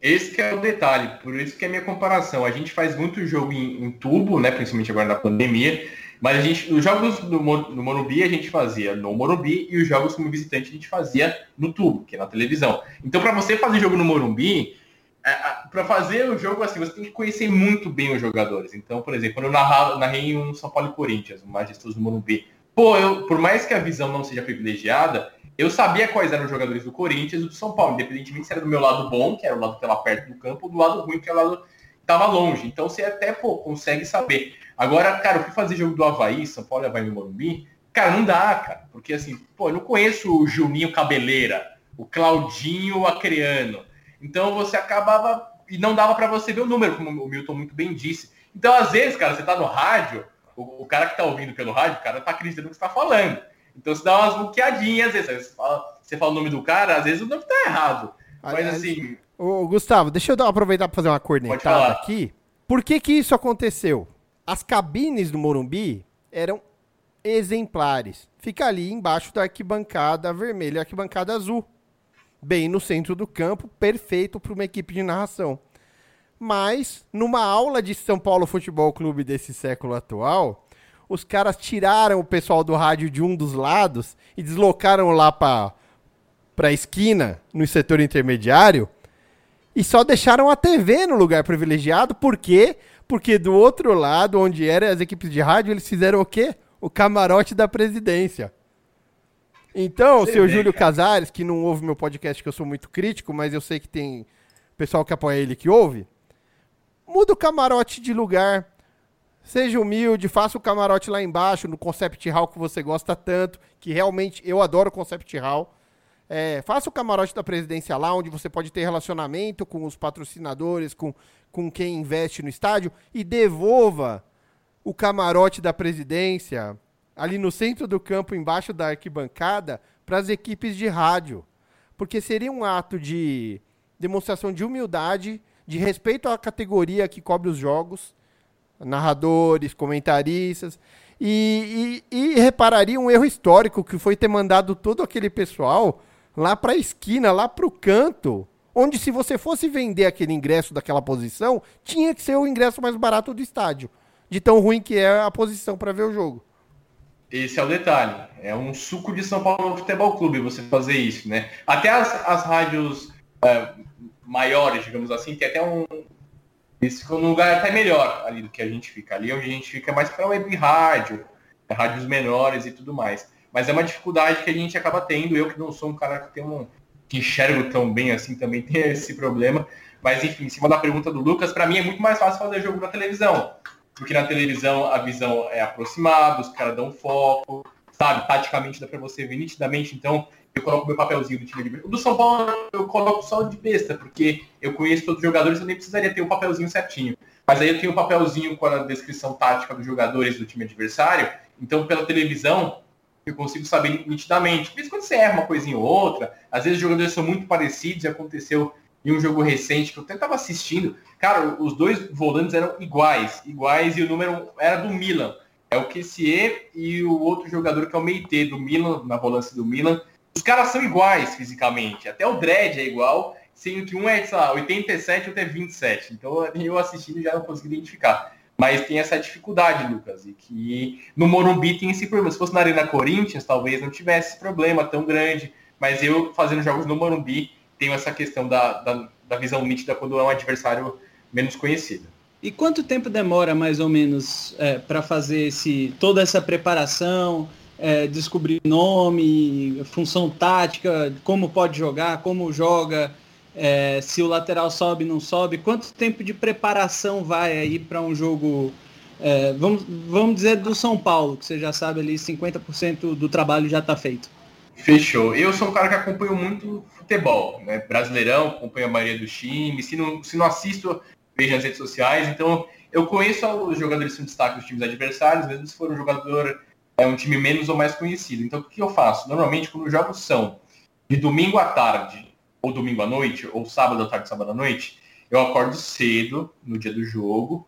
Esse é o detalhe, por isso que é a minha comparação. A gente faz muito jogo em, em tubo, né, principalmente agora na pandemia, mas a gente, os jogos no, no Morumbi a gente fazia no Morumbi e os jogos como visitante a gente fazia no tubo, que é na televisão. Então, para você fazer jogo no Morumbi, é, para fazer o jogo assim, você tem que conhecer muito bem os jogadores. Então, por exemplo, quando eu narrava, narrei um São Paulo e Corinthians, um majestoso Morumbi, pô, eu, por mais que a visão não seja privilegiada, eu sabia quais eram os jogadores do Corinthians e do São Paulo, independentemente se era do meu lado bom, que era o lado que estava perto do campo, ou do lado ruim, que era o lado que estava longe. Então, você até pô, consegue saber. Agora, cara, eu fui fazer jogo do Havaí, São Paulo e Havaí no Morumbi. Cara, não dá, cara. Porque assim, pô, eu não conheço o Juninho Cabeleira, o Claudinho Acreano. Então você acabava. E não dava para você ver o número, como o Milton muito bem disse. Então, às vezes, cara, você tá no rádio, o, o cara que tá ouvindo pelo rádio, o cara tá acreditando no que você tá falando. Então você dá umas buqueadinhas, às vezes. Você fala, você fala o nome do cara, às vezes o nome tá errado. Mas assim. Ô, Gustavo, deixa eu aproveitar para fazer uma cornetada aqui. Por que que isso aconteceu? As cabines do Morumbi eram exemplares. Fica ali embaixo da arquibancada vermelha e arquibancada azul. Bem no centro do campo, perfeito para uma equipe de narração. Mas, numa aula de São Paulo Futebol Clube desse século atual, os caras tiraram o pessoal do rádio de um dos lados e deslocaram lá para a esquina, no setor intermediário, e só deixaram a TV no lugar privilegiado, por quê? Porque do outro lado, onde eram as equipes de rádio, eles fizeram o quê? O camarote da presidência. Então, o seu Júlio Casares, que não ouve meu podcast, que eu sou muito crítico, mas eu sei que tem pessoal que apoia ele que ouve, muda o camarote de lugar. Seja humilde, faça o camarote lá embaixo, no Concept Hall que você gosta tanto, que realmente eu adoro o Concept Hall. É, faça o camarote da presidência lá, onde você pode ter relacionamento com os patrocinadores, com, com quem investe no estádio, e devolva o camarote da presidência ali no centro do campo, embaixo da arquibancada, para as equipes de rádio. Porque seria um ato de demonstração de humildade, de respeito à categoria que cobre os jogos, narradores, comentaristas, e, e, e repararia um erro histórico que foi ter mandado todo aquele pessoal lá para a esquina, lá para o canto, onde se você fosse vender aquele ingresso daquela posição, tinha que ser o ingresso mais barato do estádio, de tão ruim que é a posição para ver o jogo. Esse é o detalhe. É um suco de São Paulo Futebol Clube você fazer isso, né? Até as, as rádios é, maiores, digamos assim, tem até um. Eles ficam num lugar até melhor ali do que a gente fica. Ali onde a gente fica mais para web rádio, rádios menores e tudo mais. Mas é uma dificuldade que a gente acaba tendo. Eu que não sou um cara que tem um. Que enxergo tão bem assim, também tem esse problema. Mas enfim, em cima da pergunta do Lucas, para mim é muito mais fácil fazer jogo na televisão. Porque na televisão a visão é aproximada, os caras dão foco, sabe? Taticamente dá para você ver nitidamente. Então, eu coloco meu papelzinho do time de O do São Paulo eu coloco só de besta, porque eu conheço todos os jogadores, eu nem precisaria ter o um papelzinho certinho. Mas aí eu tenho o um papelzinho com a descrição tática dos jogadores do time adversário. Então, pela televisão, eu consigo saber nitidamente. Por quando você erra uma coisinha ou outra, às vezes os jogadores são muito parecidos e aconteceu em um jogo recente que eu até estava assistindo, cara, os dois volantes eram iguais, iguais, e o número era do Milan. É o Kessier e o outro jogador que é o Meite do Milan, na volância do Milan. Os caras são iguais fisicamente, até o Dredd é igual, sendo que um é, sei lá, 87 e outro é 27. Então eu assistindo já não consegui identificar. Mas tem essa dificuldade, Lucas, e que no Morumbi tem esse problema. Se fosse na Arena Corinthians, talvez não tivesse esse problema tão grande. Mas eu, fazendo jogos no Morumbi, tenho essa questão da, da, da visão nítida quando é um adversário menos conhecido. E quanto tempo demora mais ou menos é, para fazer esse, toda essa preparação, é, descobrir nome, função tática, como pode jogar, como joga, é, se o lateral sobe, não sobe? Quanto tempo de preparação vai aí para um jogo, é, vamos, vamos dizer do São Paulo, que você já sabe ali 50% do trabalho já está feito? Fechou. Eu sou um cara que acompanho muito futebol, né? Brasileirão, acompanho a maioria dos times. Se não, se não assisto, vejo nas redes sociais. Então, eu conheço os jogadores que são destaque dos times adversários, mesmo se for um jogador, é um time menos ou mais conhecido. Então, o que eu faço? Normalmente, quando os jogos são de domingo à tarde, ou domingo à noite, ou sábado à tarde, sábado à noite, eu acordo cedo no dia do jogo,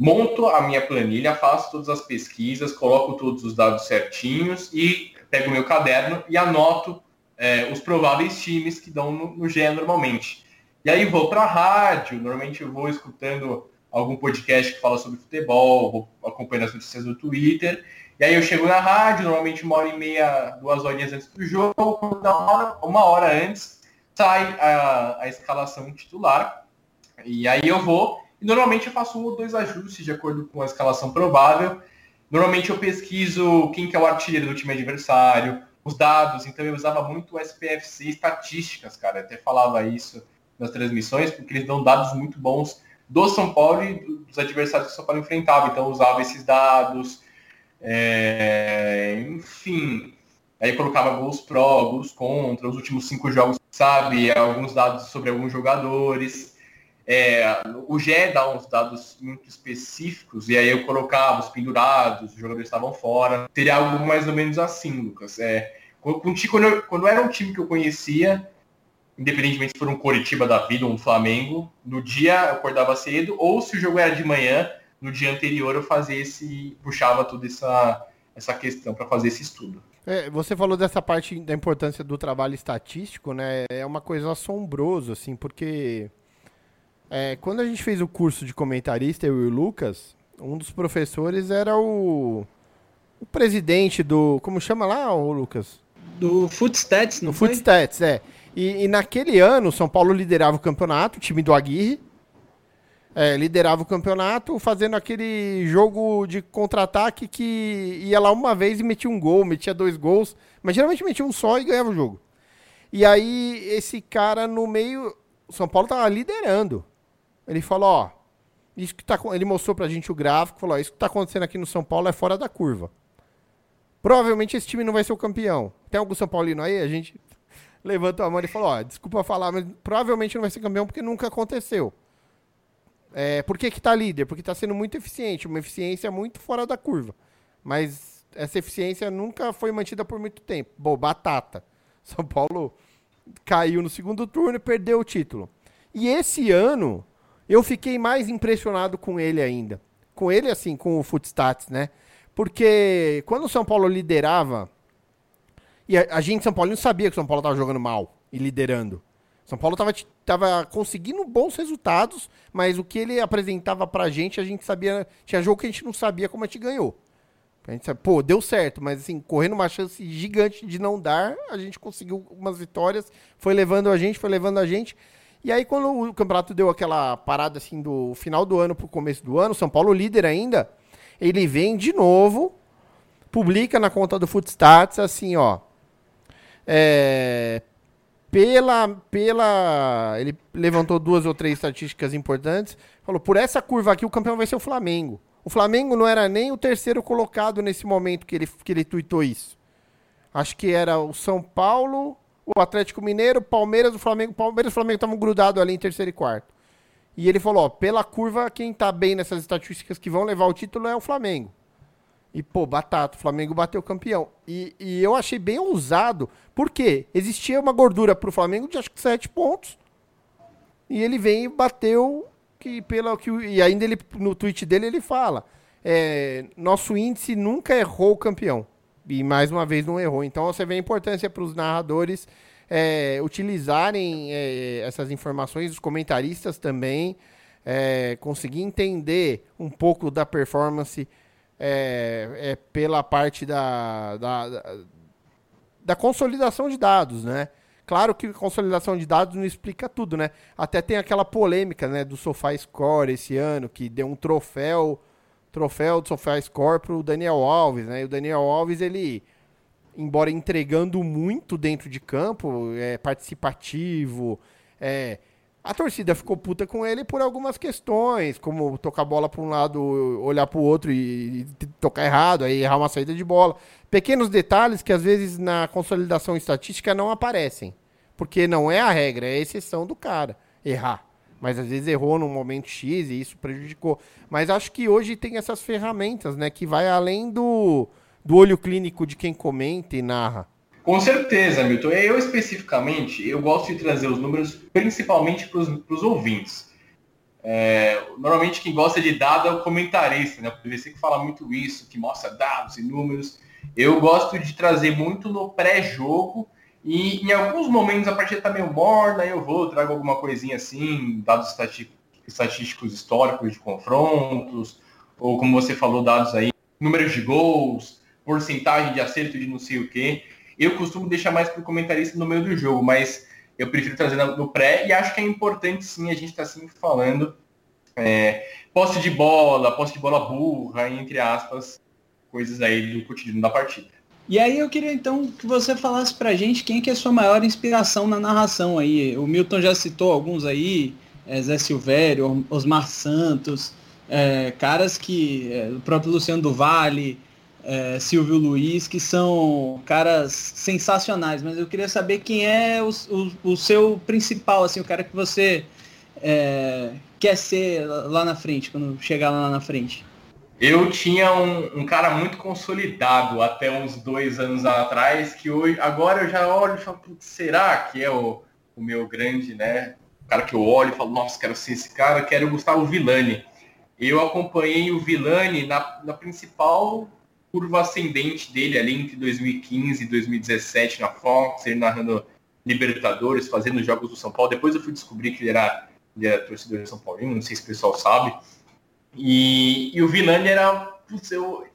monto a minha planilha, faço todas as pesquisas, coloco todos os dados certinhos e pego meu caderno e anoto é, os prováveis times que dão no, no GE normalmente. E aí vou para a rádio, normalmente eu vou escutando algum podcast que fala sobre futebol, vou acompanhando as notícias do Twitter, e aí eu chego na rádio, normalmente uma hora e meia, duas horinhas antes do jogo, uma hora, uma hora antes sai a, a escalação titular, e aí eu vou, e normalmente eu faço um ou dois ajustes de acordo com a escalação provável, Normalmente eu pesquiso quem que é o artilheiro do time adversário, os dados, então eu usava muito o SPFC estatísticas, cara, eu até falava isso nas transmissões, porque eles dão dados muito bons do São Paulo e dos adversários que o São Paulo enfrentava, então eu usava esses dados, é... enfim, aí colocava gols pró, gols contra, os últimos cinco jogos, sabe, alguns dados sobre alguns jogadores, é, o GE dá uns dados muito específicos, e aí eu colocava os pendurados, os jogadores estavam fora. Seria algo mais ou menos assim, Lucas. É, quando, eu, quando era um time que eu conhecia, independentemente se for um Coritiba da vida ou um Flamengo, no dia eu acordava cedo, ou se o jogo era de manhã, no dia anterior eu fazia esse. puxava toda essa, essa questão para fazer esse estudo. É, você falou dessa parte da importância do trabalho estatístico, né? É uma coisa assombrosa, assim, porque é, quando a gente fez o curso de comentarista, eu e o Lucas, um dos professores era o, o presidente do. Como chama lá, o Lucas? Do Footstats, não do foi? Footstats, é. E, e, naquele ano, o São Paulo liderava o campeonato, o time do Aguirre. É, liderava o campeonato fazendo aquele jogo de contra-ataque que ia lá uma vez e metia um gol, metia dois gols, mas geralmente metia um só e ganhava o jogo. E aí, esse cara no meio, o São Paulo tava liderando. Ele falou, ó, isso que tá, ele mostrou pra gente o gráfico, falou, ó, isso que tá acontecendo aqui no São Paulo é fora da curva. Provavelmente esse time não vai ser o campeão. Tem algum São Paulino aí? A gente levantou a mão e falou, ó, desculpa falar, mas provavelmente não vai ser campeão porque nunca aconteceu. É, por que que tá líder? Porque tá sendo muito eficiente, uma eficiência muito fora da curva. Mas essa eficiência nunca foi mantida por muito tempo. Bom, batata. São Paulo caiu no segundo turno e perdeu o título. E esse ano eu fiquei mais impressionado com ele ainda. Com ele, assim, com o Footstats, né? Porque quando o São Paulo liderava, e a, a gente, São Paulo, não sabia que o São Paulo estava jogando mal e liderando. São Paulo estava tava conseguindo bons resultados, mas o que ele apresentava pra gente, a gente sabia. Tinha jogo que a gente não sabia como a gente ganhou. A gente sabe, pô, deu certo, mas assim, correndo uma chance gigante de não dar, a gente conseguiu umas vitórias, foi levando a gente, foi levando a gente. E aí, quando o campeonato deu aquela parada assim do final do ano pro começo do ano, São Paulo líder ainda, ele vem de novo, publica na conta do Footstats assim, ó. É, pela, pela. Ele levantou duas ou três estatísticas importantes. Falou: por essa curva aqui, o campeão vai ser o Flamengo. O Flamengo não era nem o terceiro colocado nesse momento que ele, que ele tuitou isso. Acho que era o São Paulo, o Atlético Mineiro, Palmeiras, o Flamengo. Palmeiras e o Flamengo estavam grudados ali em terceiro e quarto. E ele falou: ó, pela curva, quem tá bem nessas estatísticas que vão levar o título é o Flamengo. E, pô, batata, o Flamengo bateu campeão. E, e eu achei bem ousado, porque existia uma gordura pro Flamengo de acho que 7 pontos. E ele vem e bateu que pela que e ainda ele no tweet dele ele fala, é, nosso índice nunca errou o campeão. E mais uma vez não errou. Então você vê a importância para os narradores é, utilizarem é, essas informações, os comentaristas também, é, conseguir entender um pouco da performance é, é pela parte da, da, da, consolidação de dados, né? Claro que consolidação de dados não explica tudo, né? Até tem aquela polêmica, né, do SofaScore esse ano, que deu um troféu, troféu do SofaScore pro Daniel Alves, né? E o Daniel Alves, ele, embora entregando muito dentro de campo, é participativo, é, a torcida ficou puta com ele por algumas questões, como tocar a bola para um lado, olhar para o outro e, e, tocar errado, aí errar uma saída de bola. Pequenos detalhes que às vezes na consolidação estatística não aparecem, porque não é a regra, é a exceção do cara errar. Mas às vezes errou num momento X e isso prejudicou. Mas acho que hoje tem essas ferramentas, né, que vai além do, do olho clínico de quem comenta e narra. Com certeza, Milton. Eu especificamente, eu gosto de trazer os números principalmente para os ouvintes. É, normalmente quem gosta de dado é o comentarista, né? O PVC que fala muito isso, que mostra dados e números. Eu gosto de trazer muito no pré-jogo e em alguns momentos a partida está meio morna, eu vou, trago alguma coisinha assim, dados estatísticos históricos de confrontos, ou como você falou, dados aí, números de gols, porcentagem de acerto de não sei o quê. Eu costumo deixar mais para o comentarista no meio do jogo, mas eu prefiro trazer no pré e acho que é importante sim, a gente está sempre falando é, posse de bola, posse de bola burra, entre aspas, coisas aí do cotidiano da partida. E aí eu queria então que você falasse pra gente quem que é a sua maior inspiração na narração aí. O Milton já citou alguns aí, é, Zé Silvério, Osmar Santos, é, caras que. É, o próprio Luciano do Vale, é, Silvio Luiz, que são caras sensacionais, mas eu queria saber quem é o, o, o seu principal, assim, o cara que você é, quer ser lá na frente, quando chegar lá na frente. Eu tinha um, um, cara muito consolidado até uns dois anos atrás, que hoje, agora eu já olho e falo, será que é o, o meu grande, né? O cara que eu olho e falo, nossa, quero ser esse cara, quero o Gustavo Villani. Eu acompanhei o Villani na, na principal curva ascendente dele ali entre 2015 e 2017 na Fox, ele narrando Libertadores, fazendo jogos do São Paulo. Depois eu fui descobrir que ele era, ele era torcedor de São Paulo, não sei se o pessoal sabe. E, e o Vilani era. Putz, eu,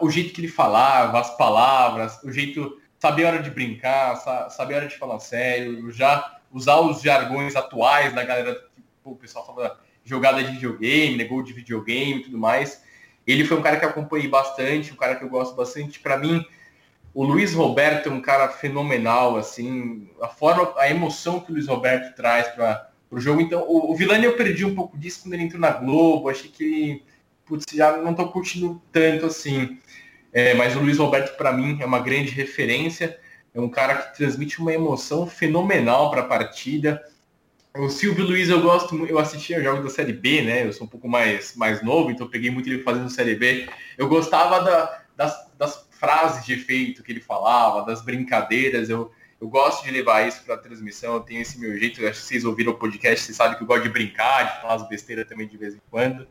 o jeito que ele falava, as palavras, o jeito, saber a hora de brincar, saber a hora de falar sério, já usar os jargões atuais da galera, tipo, o pessoal fala jogada de videogame, né, gol de videogame e tudo mais. Ele foi um cara que acompanhei bastante, um cara que eu gosto bastante. Para mim, o Luiz Roberto é um cara fenomenal, assim, a forma, a emoção que o Luiz Roberto traz para o jogo. Então, o, o Vilani eu perdi um pouco disso quando ele entrou na Globo, achei que putz, já não estou curtindo tanto assim. É, mas o Luiz Roberto, para mim, é uma grande referência, é um cara que transmite uma emoção fenomenal para a partida. O Silvio Luiz eu gosto, eu assistia jogos da Série B, né? Eu sou um pouco mais, mais novo, então peguei muito ele fazendo Série B. Eu gostava da, das, das frases de efeito que ele falava, das brincadeiras. Eu, eu gosto de levar isso para a transmissão, eu tenho esse meu jeito. acho que vocês ouviram o podcast, vocês sabem que eu gosto de brincar, de falar as besteiras também de vez em quando.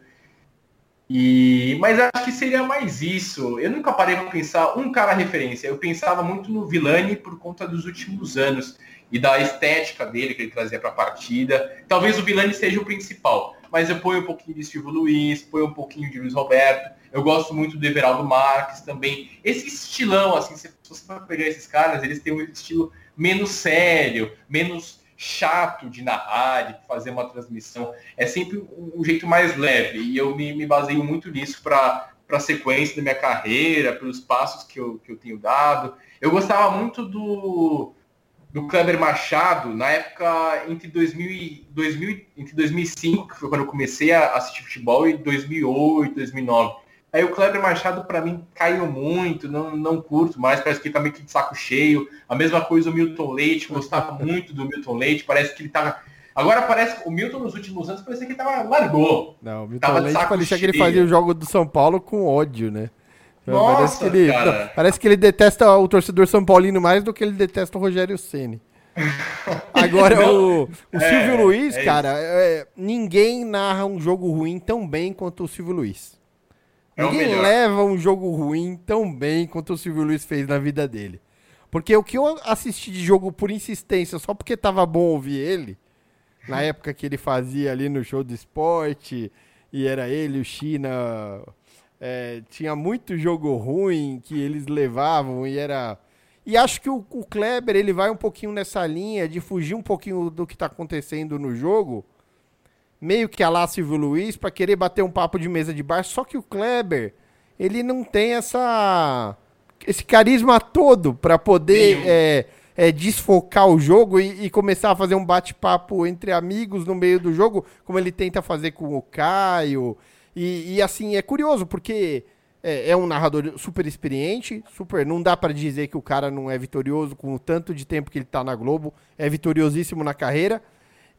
E, mas acho que seria mais isso. Eu nunca parei para pensar um cara referência. Eu pensava muito no Vilani por conta dos últimos anos e da estética dele que ele trazia para a partida. Talvez o Vilani seja o principal, mas eu ponho um pouquinho de Silvio Luiz, ponho um pouquinho de Luiz Roberto. Eu gosto muito do Everaldo Marques também. Esse estilão, assim, se você for pegar esses caras, eles têm um estilo menos sério, menos chato de narrar, de fazer uma transmissão. É sempre um jeito mais leve. E eu me, me baseio muito nisso para a sequência da minha carreira, pelos passos que eu, que eu tenho dado. Eu gostava muito do, do Kleber Machado na época entre 2000, 2000, entre 2005, que foi quando eu comecei a assistir futebol, e 2008, 2009. Aí o Kleber Machado, para mim, caiu muito, não, não curto mais, parece que ele tá meio que de saco cheio. A mesma coisa o Milton Leite, gostava muito do Milton Leite, parece que ele tava. Agora parece que o Milton nos últimos anos parecia que ele tava largou. Não, o Milton tava Leite parecia que ele fazia o jogo do São Paulo com ódio, né? Nossa, parece, que ele, parece que ele detesta o torcedor São Paulino mais do que ele detesta o Rogério Ceni. Agora, o, o é, Silvio Luiz, é cara, é, ninguém narra um jogo ruim tão bem quanto o Silvio Luiz. É ninguém leva um jogo ruim tão bem quanto o Silvio Luiz fez na vida dele. Porque o que eu assisti de jogo por insistência, só porque tava bom ouvir ele, na época que ele fazia ali no show do esporte, e era ele, o China, é, tinha muito jogo ruim que eles levavam e era. E acho que o, o, Kleber ele vai um pouquinho nessa linha de fugir um pouquinho do que está acontecendo no jogo, meio que a lá Silvio Luiz, para querer bater um papo de mesa de bar. Só que o Kleber ele não tem essa esse carisma todo para poder é, é, desfocar o jogo e, e começar a fazer um bate-papo entre amigos no meio do jogo, como ele tenta fazer com o Caio. E, e assim, é curioso, porque é, é, um narrador super experiente, super. Não dá para dizer que o cara não é vitorioso com o tanto de tempo que ele tá na Globo, é vitoriosíssimo na carreira.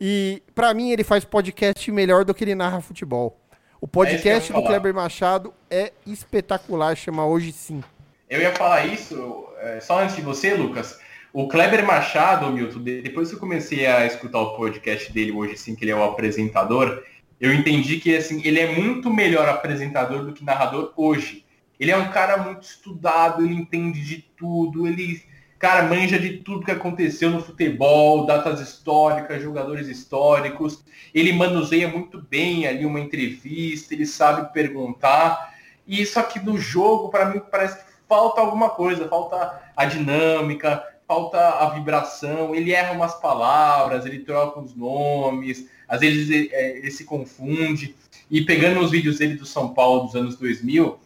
E para mim ele faz podcast melhor do que ele narra futebol. O podcast é do Kleber Machado é espetacular, chama Hoje Sim. Eu ia falar isso, é, só antes de você, Lucas. O Kleber Machado, Milton, depois que eu comecei a escutar o podcast dele hoje sim, que ele é o apresentador, eu entendi que assim, ele é muito melhor apresentador do que narrador hoje. Ele é um cara muito estudado, ele entende de tudo, ele, cara, manja de tudo que aconteceu no futebol, datas históricas, jogadores históricos. Ele manuseia muito bem ali uma entrevista, ele sabe perguntar. E isso aqui no jogo, para mim, parece que falta alguma coisa, falta a dinâmica, falta a vibração, ele erra umas palavras, ele troca os nomes, às vezes ele, é, ele, se confunde. E pegando os vídeos dele do São Paulo dos anos 2000,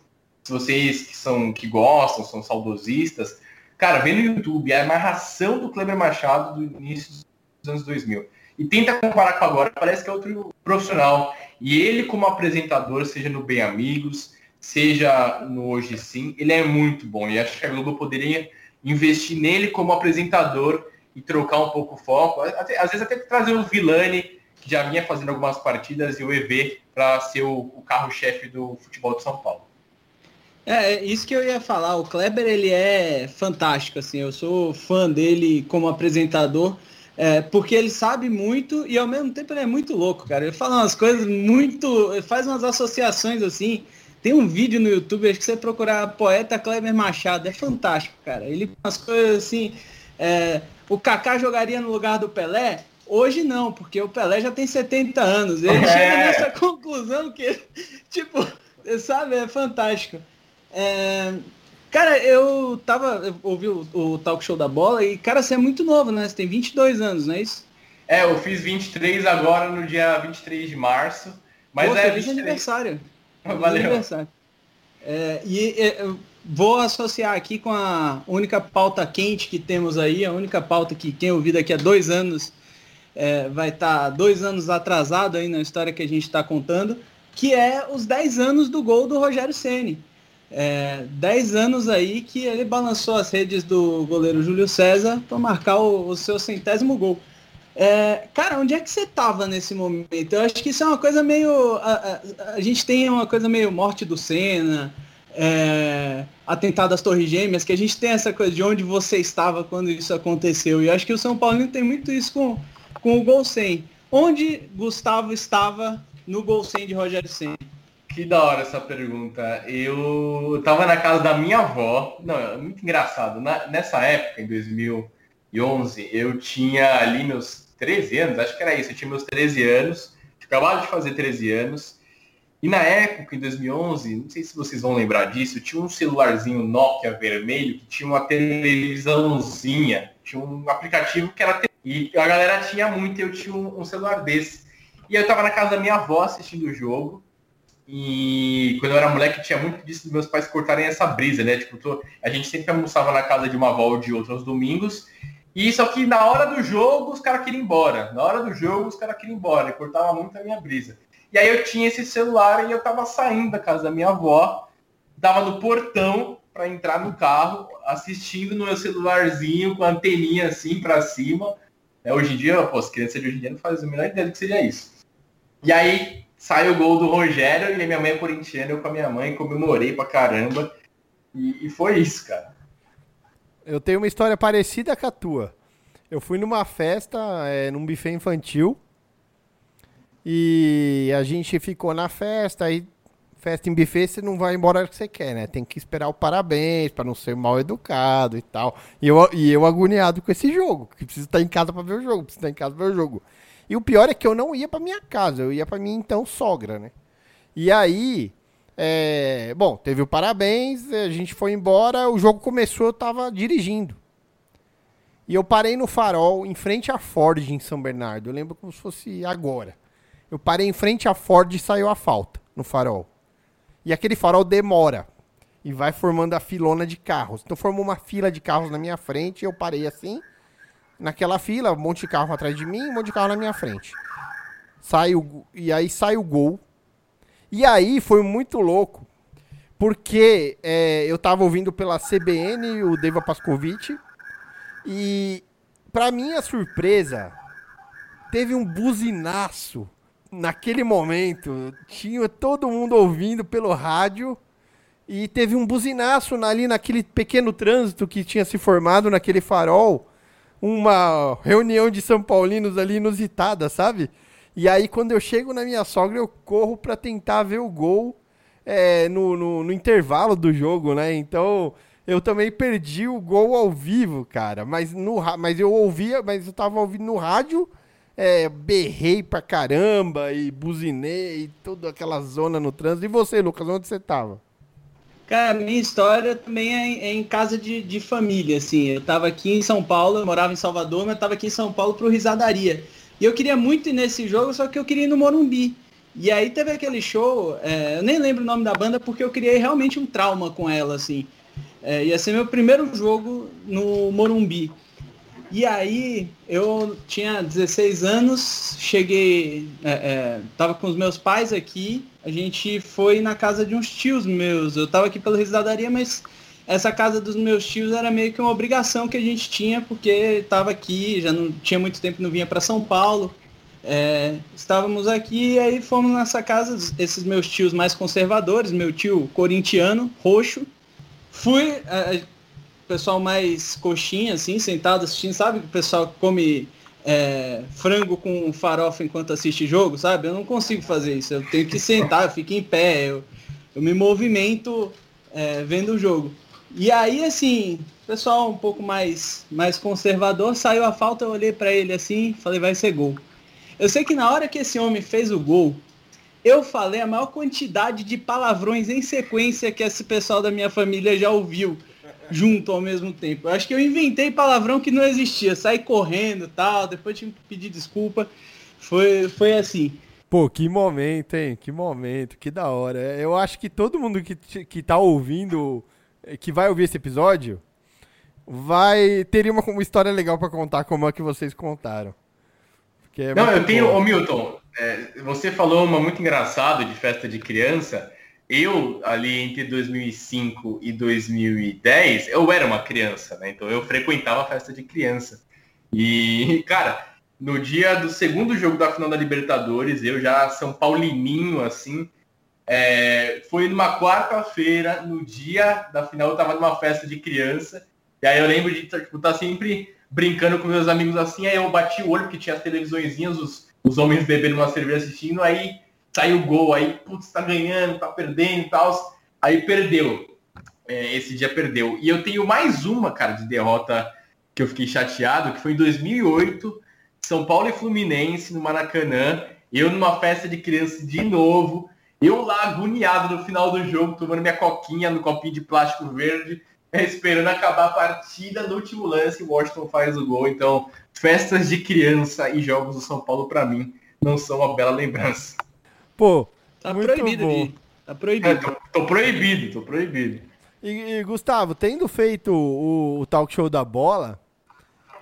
se vocês que são que gostam, são saudosistas, cara, vê no YouTube a amarração do Kleber Machado do início dos anos 2000. E tenta comparar com agora, parece que é outro profissional. E ele como apresentador, seja no Bem Amigos, seja no Hoje Sim, ele é muito bom. E acho que a Globo poderia investir nele como apresentador e trocar um pouco o foco. Às vezes até trazer o Vilani que já vinha fazendo algumas partidas, e o EV para ser o, o carro-chefe do futebol de São Paulo. É, é, isso que eu ia falar. O Kleber, ele é fantástico, assim. Eu sou fã dele como apresentador, é, porque ele sabe muito e ao mesmo tempo ele é muito louco, cara. Ele fala umas coisas muito... Faz umas associações, assim. Tem um vídeo no YouTube, acho que você procurar Poeta Kleber Machado. É fantástico, cara. Ele umas coisas assim... É, o Kaká jogaria no lugar do Pelé? Hoje não, porque o Pelé já tem 70 anos. Ele é. chega nessa conclusão que, tipo, sabe, é fantástico. É, cara, eu tava. Eu ouvi o, o, talk show da bola e, cara, você é muito novo, né? Você tem 22 anos, não é isso? É, eu fiz 23 agora no dia 23 de março. Mas Pô, é. Feliz 23... aniversário. Valeu. Aniversário. É, e é, vou associar aqui com a única pauta quente que temos aí, a única pauta que quem ouvir daqui a dois anos é, vai estar tá dois anos atrasado aí na história que a gente está contando, que é os 10 anos do gol do Rogério Ceni. É, 10 anos aí que ele balançou as redes do goleiro Júlio César para marcar o, o, seu centésimo gol. É, cara, onde é que você tava nesse momento? Eu acho que isso é uma coisa meio. A, a, a gente tem uma coisa meio morte do Senna, é, atentado às Torres Gêmeas, que a gente tem essa coisa de onde você estava quando isso aconteceu. E eu acho que o São Paulo tem muito isso com, com o gol 100. Onde Gustavo estava no gol 100 de Rogério Senna? Que da hora essa pergunta. Eu tava na casa da minha avó. Não, é muito engraçado. Na, nessa época, em 2011, eu tinha ali meus 13 anos, acho que era isso. Eu tinha meus 13 anos. Acabado de fazer 13 anos. E na época, em 2011, não sei se vocês vão lembrar disso, tinha um celularzinho Nokia vermelho que tinha uma televisãozinha, tinha um aplicativo que era e a galera tinha muito, eu tinha um, um celular desse. E eu tava na casa da minha avó assistindo o jogo. E quando eu era moleque, tinha muito disso dos meus pais cortarem essa brisa, né? Tipo, tô... a gente sempre almoçava na casa de uma avó ou de outra aos domingos. E só que na hora do jogo, os caras queriam ir embora. Na hora do jogo, os caras queriam ir embora. E cortava muito a minha brisa. E aí eu tinha esse celular e eu tava saindo da casa da minha avó, tava no portão para entrar no carro, assistindo no meu celularzinho com a anteninha assim para cima. É, hoje em dia, pô, as crianças de hoje em dia não fazem a menor ideia do que seria isso. E aí sai o gol do Rogério e minha mãe é corintiana, eu com a minha mãe comemorei pra caramba. E, e foi isso, cara. Eu tenho uma história parecida com a tua. Eu fui numa festa, é, num buffet infantil, e a gente ficou na festa, aí festa em buffet você não vai embora que você quer, né? Tem que esperar o parabéns para não ser mal educado e tal. E eu, e eu agoniado com esse jogo, que precisa estar em casa para ver o jogo, precisa estar em casa para ver o jogo. E o pior é que eu não ia para minha casa, eu ia para minha então sogra, né? E aí, é, bom, teve o parabéns, a gente foi embora, o jogo começou, eu tava dirigindo. E eu parei no farol, em frente à Ford em São Bernardo. Eu lembro como se fosse agora. Eu parei em frente à Ford e saiu a falta no farol. E aquele farol demora. E vai formando a filona de carros. Então formou uma fila de carros na minha frente. Eu parei assim. Naquela fila, um monte de carro atrás de mim, um monte de carro na minha frente. Sai o, e aí sai o gol. E aí foi muito louco. Porque é, eu tava ouvindo pela CBN o Deva Pascovitch. E, pra minha surpresa, teve um buzinaço naquele momento, tinha todo mundo ouvindo pelo rádio e teve um buzinaço ali naquele pequeno trânsito que tinha se formado naquele farol, uma reunião de São Paulinos ali inusitada, sabe? E aí quando eu chego na minha sogra, eu corro para tentar ver o gol é, no, no, no intervalo do jogo, né? Então eu também perdi o gol ao vivo, cara. Mas, no, mas eu ouvia, mas eu tava ouvindo no rádio é, berrei pra caramba e buzinei e toda aquela zona no trânsito. E você, Lucas, onde você tava? Cara, minha história também é em, é em casa de, de, família, assim. Eu tava aqui em São Paulo, eu morava em Salvador, mas tava aqui em São Paulo pro Risadaria. E eu queria muito ir nesse jogo, só que eu queria ir no Morumbi. E aí teve aquele show, é, eu nem lembro o nome da banda, porque eu criei realmente um trauma com ela, assim. É, ia ser meu primeiro jogo no Morumbi. E aí eu tinha 16 anos, cheguei, é, é, tava com os meus pais aqui, a gente foi na casa de uns tios meus. Eu tava aqui pela risadaria, mas essa casa dos meus tios era meio que uma obrigação que a gente tinha, porque tava aqui, já não tinha muito tempo, não vinha para São Paulo. É, estávamos aqui e aí fomos nessa casa, esses meus tios mais conservadores, meu tio corintiano, roxo. Fui, é, pessoal mais coxinha, assim, sentado assistindo, sabe? O pessoal come é, frango com farofa enquanto assiste jogo, sabe? Eu não consigo fazer isso. Eu tenho que sentar, eu fico em pé, eu, eu me movimento é, vendo o jogo. E aí, assim, pessoal um pouco mais, mais conservador, saiu a falta, eu olhei para ele assim, falei, vai ser gol. Eu sei que na hora que esse homem fez o gol, eu falei a maior quantidade de palavrões em sequência que esse pessoal da minha família já ouviu junto ao mesmo tempo. Eu acho que eu inventei palavrão que não existia, saí correndo tal, depois tive que pedir desculpa. Foi, foi assim. Pô, que momento, hein? Que momento, que da hora. Eu acho que todo mundo que, que tá ouvindo, que vai ouvir esse episódio, vai teria uma, uma história legal para contar como é que vocês contaram. É Não, eu tenho, ô Milton, é, você falou uma muito engraçada de festa de criança. Eu, ali entre 2005 e 2010, eu era uma criança, né? Então eu frequentava a festa de criança. E, cara, no dia do segundo jogo da final da Libertadores, eu já São Paulininho, assim, é, foi numa quarta-feira, no dia da final, eu tava numa festa de criança. E aí eu lembro de tipo, estar tá sempre brincando com meus amigos assim, aí eu bati o olho, porque tinha as televisõezinhas, os, os homens bebendo uma cerveja assistindo, aí saiu o gol, aí, putz, tá ganhando, tá perdendo e tal. Aí perdeu. É, esse dia perdeu. E eu tenho mais uma, cara, de derrota que eu fiquei chateado, que foi em 2008, São Paulo e Fluminense, no Maracanã. Eu numa festa de criança de novo. Eu lá agoniado no final do jogo, tomando minha coquinha no copinho de plástico verde esperando acabar a partida no último lance, o Washington faz o gol. Então, festas de criança e jogos do São Paulo, para mim, não são uma bela lembrança. Pô, tá proibido bom. de. Tá proibido. É, tô, tô, proibido, tô proibido. E, e Gustavo, tendo feito o, o, talk show da bola,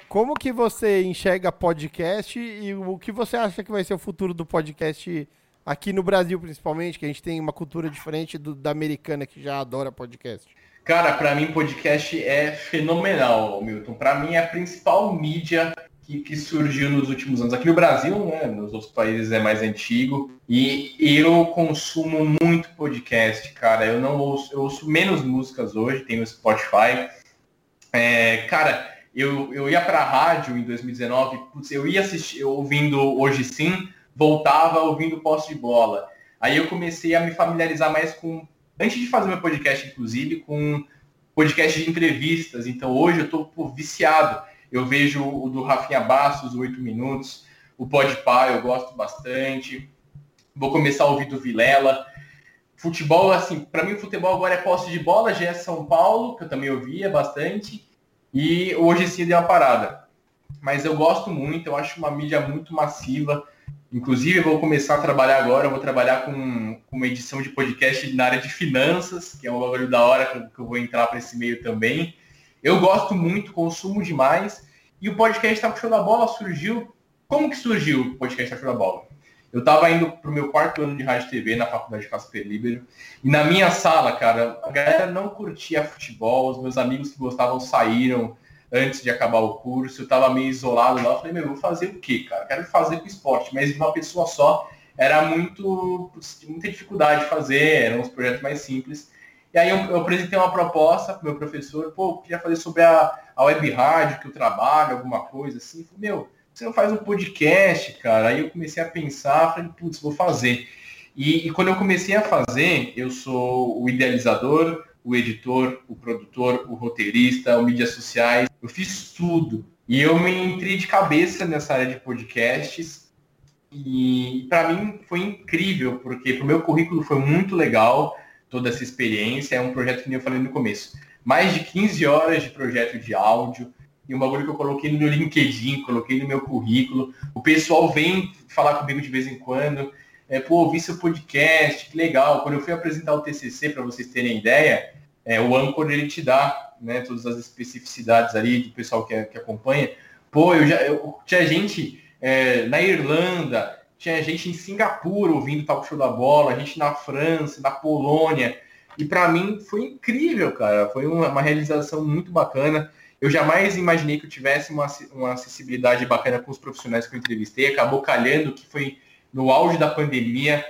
como que você enxerga podcast e o que você acha que vai ser o futuro do podcast aqui no Brasil, principalmente, que a gente tem uma cultura diferente do, da americana que já adora podcast? Cara, para mim podcast é fenomenal, Milton. Para mim é a principal mídia que, que, surgiu nos últimos anos. Aqui no Brasil, né, nos outros países é mais antigo. E eu consumo muito podcast, cara. Eu não ouço, eu ouço menos músicas hoje, tenho Spotify. É, cara, eu, eu ia para a rádio em 2019, putz, eu ia assistir, ouvindo Hoje Sim, voltava ouvindo Posse de Bola. Aí eu comecei a me familiarizar mais com antes de fazer meu podcast, inclusive, com podcast de entrevistas. Então hoje eu estou viciado. Eu vejo o do Rafinha Bastos, o 8 Minutos, o Podpah, eu gosto bastante. Vou começar a ouvir do Vilela. Futebol, assim, para mim o futebol agora é posse de bola, já é São Paulo, que eu também ouvia bastante. E hoje sim deu uma parada. Mas eu gosto muito, eu acho uma mídia muito massiva Inclusive, eu vou começar a trabalhar agora, eu vou trabalhar com, com uma edição de podcast na área de finanças, que é um bagulho da hora que eu vou entrar para esse meio também. Eu gosto muito, consumo demais. E o podcast Tá Show da Bola surgiu. Como que surgiu o podcast Tá Show da Bola? Eu estava indo para o meu quarto ano de rádio TV na faculdade de Casper Libero. E na minha sala, cara, a galera não curtia futebol, os meus amigos que gostavam saíram antes de acabar o curso, eu estava meio isolado lá, eu falei, meu, vou fazer o quê, cara? Quero fazer com esporte, mas uma pessoa só era muito, muita dificuldade de fazer, eram uns projetos mais simples. E aí eu, eu apresentei uma proposta para o meu professor, pô, eu queria fazer sobre a, a web rádio que eu trabalho, alguma coisa assim. falei, meu, você não faz um podcast, cara? Aí eu comecei a pensar, falei, putz, vou fazer. E, e quando eu comecei a fazer, eu sou o idealizador, o editor, o produtor, o roteirista, o mídias sociais. Eu fiz tudo. E eu me entrei de cabeça nessa área de podcasts. E para mim foi incrível, porque para o meu currículo foi muito legal toda essa experiência. É um projeto que nem eu falei no começo. Mais de 15 horas de projeto de áudio. E um bagulho que eu coloquei no meu LinkedIn, coloquei no meu currículo. O pessoal vem falar comigo de vez em quando. É, pô, ouvi seu podcast, que legal. Quando eu fui apresentar o TCC, para vocês terem ideia, é, o Anchor ele te dá né, todas as especificidades ali do pessoal que, que acompanha. Pô, eu já eu, tinha gente é, na Irlanda, tinha gente em Singapura ouvindo Talk Show da Bola, a gente na França, na Polônia. E para mim foi incrível, cara. Foi uma, uma, realização muito bacana. Eu jamais imaginei que eu tivesse uma, uma acessibilidade bacana com os profissionais que eu entrevistei. Acabou calhando que foi no auge da pandemia,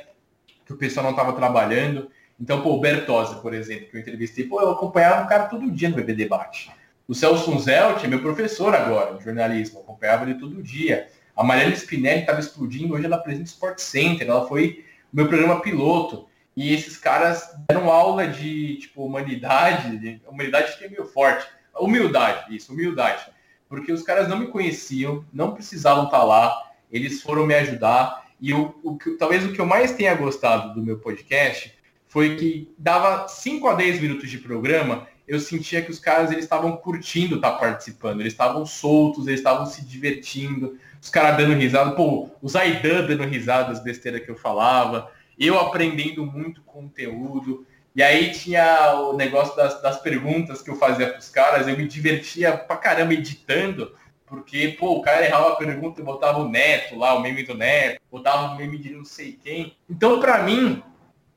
que o pessoal não estava trabalhando. Então, pô, o Bertozzi, por exemplo, que eu entrevistei, pô, eu acompanhava o cara todo dia no BB Debate. O Celso Unzelt é meu professor agora, de jornalismo, eu acompanhava ele todo dia. A Mariana Spinelli estava explodindo, hoje ela apresenta Sport Center, ela foi meu programa piloto. E esses caras deram aula de, tipo, humanidade, de, humanidade que é meio forte. Humildade, isso, humildade. Porque os caras não me conheciam, não precisavam estar lá, eles foram me ajudar E o, o, talvez o que eu mais tenha gostado do meu podcast foi que dava 5 a 10 minutos de programa, eu sentia que os caras eles estavam curtindo estar tá participando, eles estavam soltos, eles estavam se divertindo, os caras dando risada, pô, o Zaidan dando risada das besteiras que eu falava, eu aprendendo muito conteúdo. E aí tinha o negócio das, das perguntas que eu fazia para os caras, eu me divertia pra caramba editando, porque, pô, o cara errava a pergunta e botava o neto lá, o meme do neto, botava o meme de não sei quem. Então, para mim,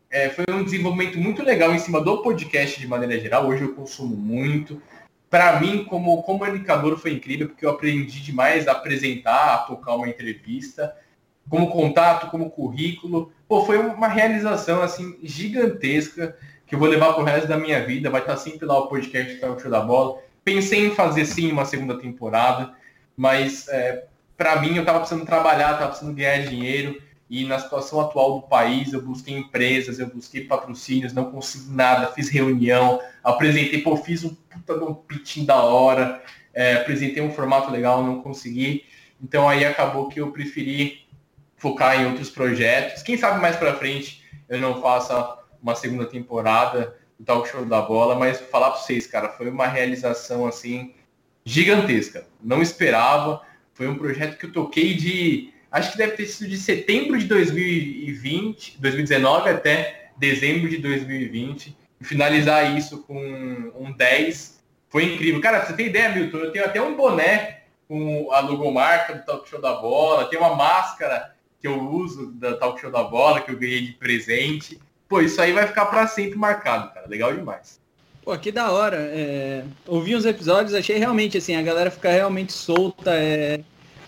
é, foi um desenvolvimento muito legal em cima do podcast de maneira geral. Hoje eu consumo muito. Para mim, como comunicador, foi incrível, porque eu aprendi demais a apresentar, a tocar uma entrevista, como contato, como currículo. Pô, foi uma realização, assim, gigantesca, que eu vou levar pro resto da minha vida. Vai estar sempre lá o podcast do Show da Bola. Pensei em fazer, sim, uma segunda temporada, mas é, para mim, eu estava precisando trabalhar, estava precisando ganhar dinheiro e na situação atual do país, eu busquei empresas, eu busquei patrocínios, não consegui nada, fiz reunião, apresentei, pô, fiz um puta de um pitching da hora, é, apresentei um formato legal, não consegui. Então aí acabou que eu preferi focar em outros projetos. Quem sabe mais para frente eu não faça uma segunda temporada do Talk Show da Bola, mas falar para vocês, cara, foi uma realização assim gigantesca. Não esperava. Foi um projeto que eu toquei de acho que deve ter sido de setembro de 2020, 2019 até dezembro de 2020. E finalizar isso com um 10 foi incrível. Cara, você tem ideia, Milton? Eu tenho até um boné com a logomarca do Talk Show da Bola, tem uma máscara que eu uso da Talk Show da Bola, que eu ganhei de presente. Pô, isso aí vai ficar para sempre marcado, cara. Legal demais. Pô, que da hora. É... Ouvi os episódios, achei realmente assim, a galera fica realmente solta. É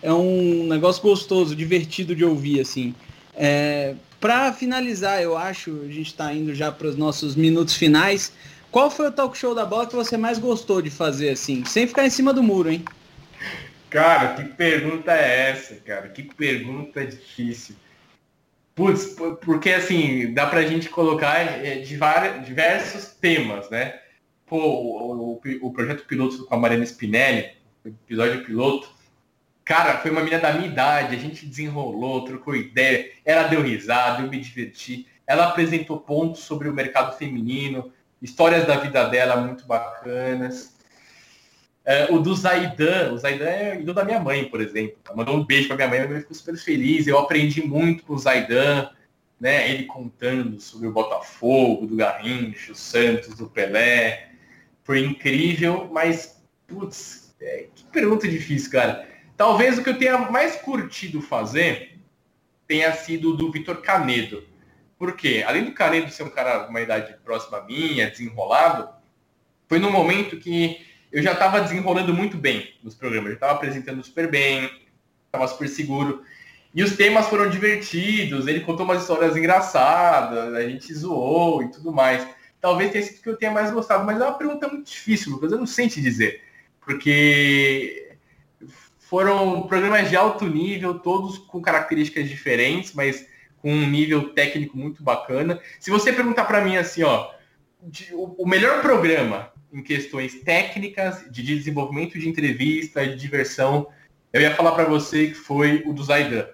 é um negócio gostoso, divertido de ouvir, assim. É, para finalizar, eu acho, a gente está indo já para os nossos minutos finais. Qual foi o talk show da bola que você mais gostou de fazer, assim? Sem ficar em cima do muro, hein? Cara, que pergunta é essa, cara? Que pergunta difícil. Putz, porque assim, dá pra gente colocar é, de vários, diversos temas, né? Pô, o, o, o projeto piloto com a Mariana Spinelli, episódio piloto, Cara, foi uma menina da minha idade, a gente desenrolou, trocou ideia, ela deu risada, eu me diverti. Ela apresentou pontos sobre o mercado feminino, histórias da vida dela muito bacanas. É, o do Zaidan, o Zaidan é ídolo da minha mãe, por exemplo. Ela mandou um beijo pra minha mãe, minha mãe ficou super feliz. Eu aprendi muito com o Zaidan, né? Ele contando sobre o Botafogo, do Garrincha, o Santos, do Pelé. Foi incrível, mas, putz, é, que pergunta difícil, cara. Talvez o que eu tenha mais curtido fazer tenha sido do Vitor Canedo. Por quê? Além do Canedo ser um cara de uma idade próxima à minha, desenrolado, foi num momento que eu já estava desenrolando muito bem nos programas. Eu estava apresentando super bem, estava super seguro. E os temas foram divertidos, ele contou umas histórias engraçadas, a gente zoou e tudo mais. Talvez tenha sido o que eu tenha mais gostado, mas é uma pergunta muito difícil, Lucas, eu não sei te dizer. Porque foram programas de alto nível, todos com características diferentes, mas com um nível técnico muito bacana. Se você perguntar para mim assim, ó, de, o, o, melhor programa em questões técnicas, de desenvolvimento de entrevista, de diversão, eu ia falar para você que foi o do Zaidan.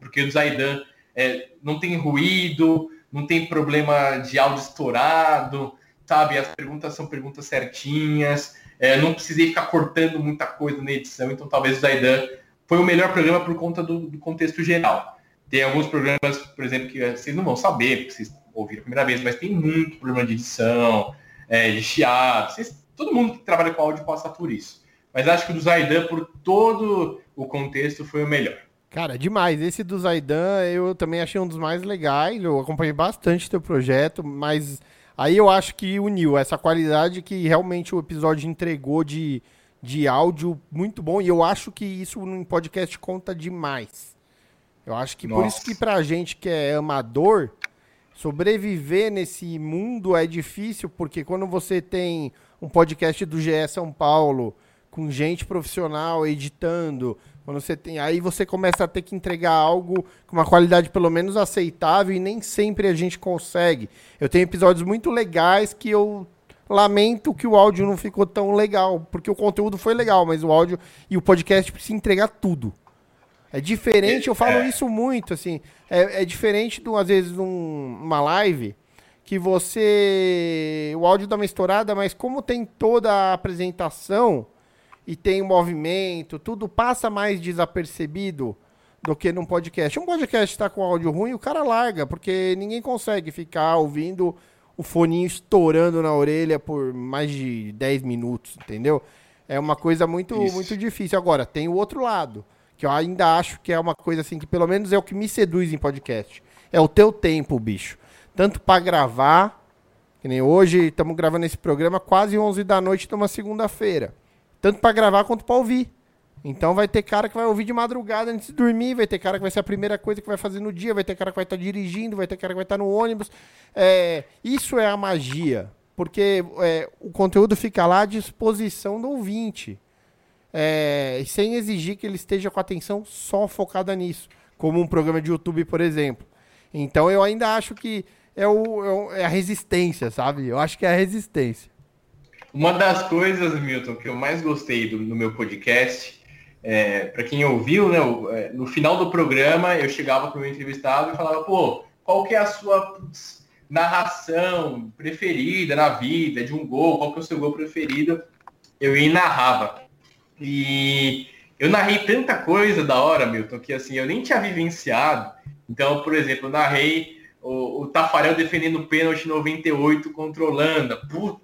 Porque o Zaidan é, não tem ruído, não tem problema de áudio estourado, sabe? As perguntas são perguntas certinhas, é, não precisei ficar cortando muita coisa na edição, então talvez o Zaidan foi o melhor programa por conta do, do, contexto geral. Tem alguns programas, por exemplo, que vocês não vão saber, porque vocês ouviram a primeira vez, mas tem muito problema de edição, é, de chiado. Vocês, todo mundo que trabalha com áudio passa por isso. Mas acho que o do Zaidan, por todo o contexto, foi o melhor. Cara, demais. Esse do Zaidan eu também achei um dos mais legais. Eu acompanhei bastante teu projeto, mas Aí eu acho que uniu essa qualidade que realmente o episódio entregou de, de áudio muito bom. E eu acho que isso no podcast conta demais. Eu acho que Nossa. por isso que pra gente que é amador, sobreviver nesse mundo é difícil, porque quando você tem um podcast do GE São Paulo, com gente profissional editando, quando você tem, aí você começa a ter que entregar algo com uma qualidade pelo menos aceitável e nem sempre a gente consegue. Eu tenho episódios muito legais que eu lamento que o áudio não ficou tão legal, porque o conteúdo foi legal, mas o áudio e o podcast precisa entregar tudo. É diferente, eu falo isso muito, assim. É, é diferente, de, às vezes, um, uma live que você. O áudio dá uma estourada, mas como tem toda a apresentação e tem movimento, tudo passa mais desapercebido do que num podcast. Um podcast está com áudio ruim, o cara larga, porque ninguém consegue ficar ouvindo o foninho estourando na orelha por mais de 10 minutos, entendeu? É uma coisa muito, muito difícil. Agora, tem o outro lado que eu ainda acho que é uma coisa assim que pelo menos é o que me seduz em podcast. É o teu tempo, bicho. Tanto para gravar, que nem hoje estamos gravando esse programa quase 11 da noite numa segunda-feira. Tanto para gravar quanto para ouvir. Então vai ter cara que vai ouvir de madrugada antes de dormir, vai ter cara que vai ser a primeira coisa que vai fazer no dia, vai ter cara que vai estar tá dirigindo, vai ter cara que vai estar tá no ônibus. É, isso é a magia, porque é, o conteúdo fica lá à disposição do ouvinte é, sem exigir que ele esteja com a atenção só focada nisso, como um programa de YouTube, por exemplo. Então eu ainda acho que é, o, é, é a resistência, sabe? Eu acho que é a resistência. Uma das coisas, Milton, que eu mais gostei do, meu podcast, é, para quem ouviu, né, é, no final do programa eu chegava para o meu entrevistado e falava, pô, qual que é a sua putz, narração preferida na vida de um gol, qual que é o seu gol preferido? Eu ia e narrava. E eu narrei tanta coisa da hora, Milton, que assim, eu nem tinha vivenciado. Então, por exemplo, eu narrei o, o Tafarel defendendo o pênalti 98 contra a Holanda. Puta,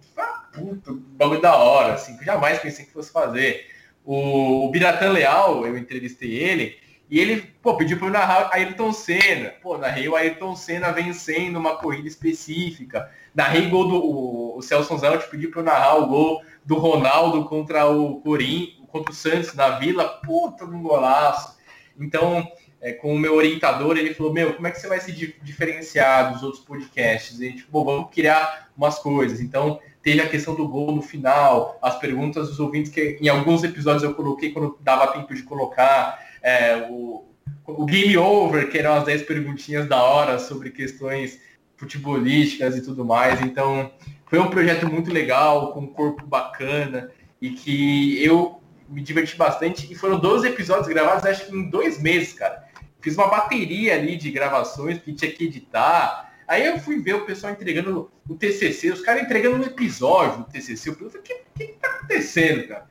puta, bagulho da hora, assim, que eu jamais pensei que fosse fazer. O, o Biratan Leal, eu entrevistei ele, e ele, pô, pediu para eu narrar Ayrton Senna. Pô, narrei o Ayrton Senna vencendo uma corrida específica. Narrei gol do o, o Celso Zelt pediu para eu narrar o gol do Ronaldo contra o Corinthians, contra o Santos na Vila, puta um golaço. Então, é, com o meu orientador, ele falou, meu, como é que você vai se diferenciar dos outros podcasts? E a gente, bom, vamos criar umas coisas. Então, teve a questão do gol no final, as perguntas dos ouvintes que em alguns episódios eu coloquei quando dava tempo de colocar, é, o, o Game Over, que eram as 10 perguntinhas da hora sobre questões futebolísticas e tudo mais. Então, foi um projeto muito legal, com um corpo bacana, e que eu me diverti bastante. E foram 12 episódios gravados, acho que em dois meses, cara. Fiz uma bateria ali de gravações que tinha que editar. Aí eu fui ver o pessoal entregando o TCC, os caras entregando um episódio do TCC. Eu falei, o que, que, que tá acontecendo, cara?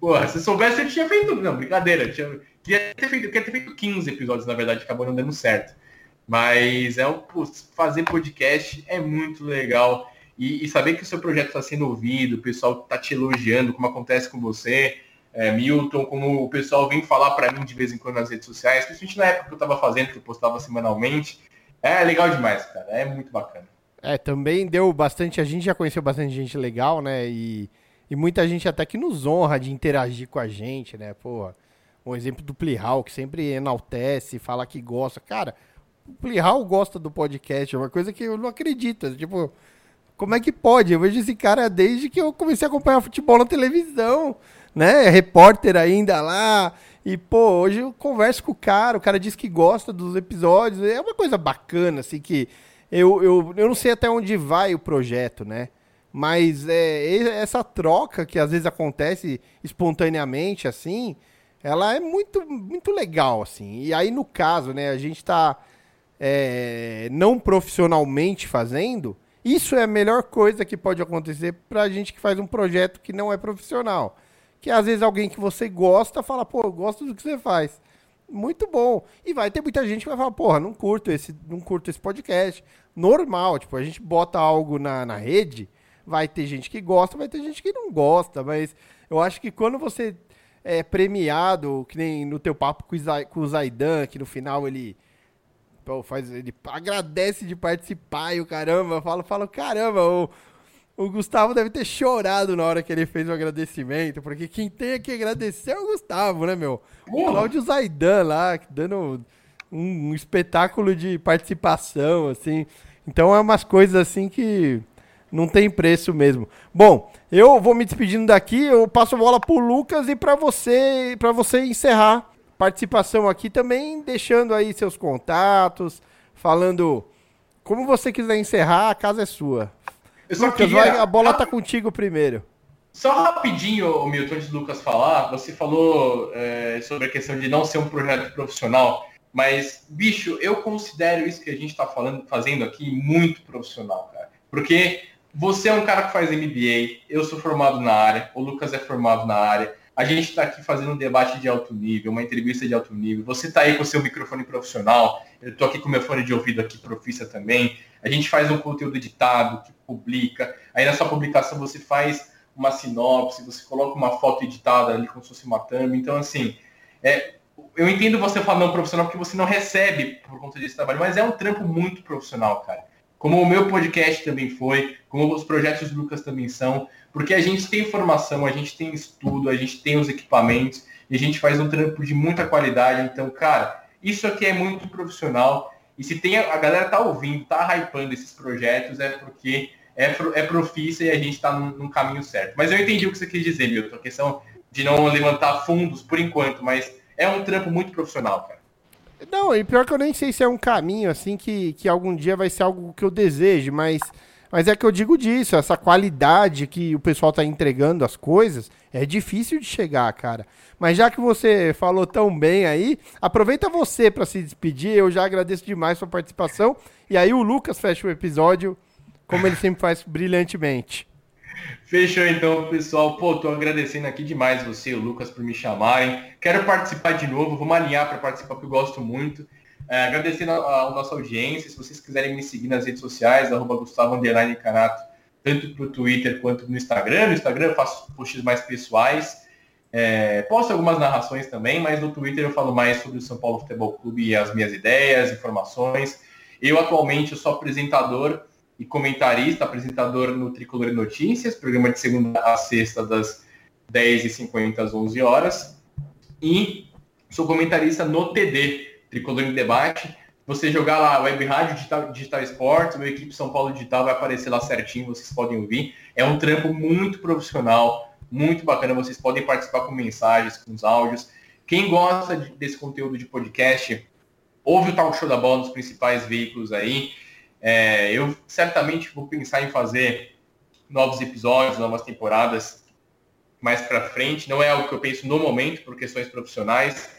Porra, se soubesse, eu tinha feito... Não, brincadeira. Eu tinha... Queria ter feito, queria ter feito 15 episódios, na verdade, acabou não dando certo. Mas é um, fazer podcast é muito legal. E, e saber que o seu projeto está sendo ouvido, o pessoal está te elogiando, como acontece com você é, Milton, como o pessoal vem falar para mim de vez em quando nas redes sociais, principalmente na época que eu estava fazendo, que eu postava semanalmente. É legal demais, cara. É muito bacana. É, também deu bastante. A gente já conheceu bastante gente legal, né? E, e muita gente até que nos honra de interagir com a gente, né? Pô, um exemplo do Plihal, que sempre enaltece, fala que gosta. Cara, o Plihal gosta do podcast, é uma coisa que eu não acredito. Tipo, como é que pode? Eu vejo esse cara desde que eu comecei a acompanhar futebol na televisão né? É repórter ainda lá. E, pô, hoje eu converso com o cara, o cara diz que gosta dos episódios. É uma coisa bacana, assim, que eu, eu, eu não sei até onde vai o projeto, né? Mas é, essa troca que às vezes acontece espontaneamente, assim, ela é muito, muito legal, assim. E aí, no caso, né, a gente tá é, não profissionalmente fazendo, isso é a melhor coisa que pode acontecer pra gente que faz um projeto que não é profissional que às vezes alguém que você gosta fala, pô, eu gosto do que você faz. Muito bom. E vai ter muita gente que vai falar, porra, não curto esse, não curto esse podcast. Normal, tipo, a gente bota algo na, na rede, vai ter gente que gosta, vai ter gente que não gosta, mas eu acho que quando você é premiado, que nem no teu papo com o Zaidan, que no final ele faz, ele agradece de participar e o caramba, eu falo, falo, caramba, o, o Gustavo deve ter chorado na hora que ele fez o agradecimento, porque quem tem que agradecer é o Gustavo, né, meu? O Cláudio Zaidan lá, dando um, um, espetáculo de participação, assim. Então é umas coisas assim que não tem preço mesmo. Bom, eu vou me despedindo daqui, eu passo a bola pro Lucas e para você, para você encerrar participação aqui também, deixando aí seus contatos, falando como você quiser encerrar, a casa é sua. Lucas, queria... vai, a bola tá contigo primeiro. Só rapidinho, Milton, antes do Lucas falar, você falou é, sobre a questão de não ser um projeto profissional, mas, bicho, eu considero isso que a gente está falando, fazendo aqui muito profissional, cara. Porque você é um cara que faz MBA, eu sou formado na área, o Lucas é formado na área, a gente está aqui fazendo um debate de alto nível, uma entrevista de alto nível, você está aí com o seu microfone profissional, eu estou aqui com o meu fone de ouvido aqui profissa também, a gente faz um conteúdo editado, que publica, aí na sua publicação você faz uma sinopse, você coloca uma foto editada ali como se fosse uma thumb, então assim, é, eu entendo você falar não profissional porque você não recebe por conta desse trabalho, mas é um trampo muito profissional, cara como o meu podcast também foi, como os projetos do Lucas também são, porque a gente tem formação, a gente tem estudo, a gente tem os equipamentos, e a gente faz um trampo de muita qualidade. Então, cara, isso aqui é muito profissional. E se tem a, galera tá ouvindo, tá hypando esses projetos, é porque é, é profícia e a gente está num, num, caminho certo. Mas eu entendi o que você quis dizer, Milton, a questão de não levantar fundos por enquanto, mas é um trampo muito profissional, cara. Não, e pior que eu nem sei se é um caminho, assim, que, que algum dia vai ser algo que eu deseje, mas, mas é que eu digo disso, essa qualidade que o pessoal tá entregando as coisas, é difícil de chegar, cara. Mas já que você falou tão bem aí, aproveita você para se despedir, eu já agradeço demais sua participação, e aí o Lucas fecha o episódio, como ele sempre faz brilhantemente. Fechou então, pessoal. Pô, tô agradecendo aqui demais você e o Lucas por me chamarem. Quero participar de novo, vamos alinhar para participar, porque eu gosto muito. É, agradecendo a, a, nossa audiência. Se vocês quiserem me seguir nas redes sociais, arroba Gustavo Underline Canato, tanto para o Twitter quanto no Instagram. No Instagram eu faço posts mais pessoais. É, posto algumas narrações também, mas no Twitter eu falo mais sobre o São Paulo Futebol Clube e as minhas ideias, informações. Eu atualmente sou apresentador e comentarista, apresentador no Tricolor Notícias, programa de segunda a sexta, das 10h50 às 11 horas. E sou comentarista no TD, Tricolor em Debate. Você jogar lá Web Rádio Digital, Digital Esportes, meu equipe São Paulo Digital vai aparecer lá certinho, vocês podem ouvir. É um trampo muito profissional, muito bacana. Vocês podem participar com mensagens, com os áudios. Quem gosta desse conteúdo de podcast, ouve o Talk Show da Bola nos principais veículos aí. É, eu certamente vou pensar em fazer novos episódios, novas temporadas mais para frente. Não é algo que eu penso no momento por questões profissionais,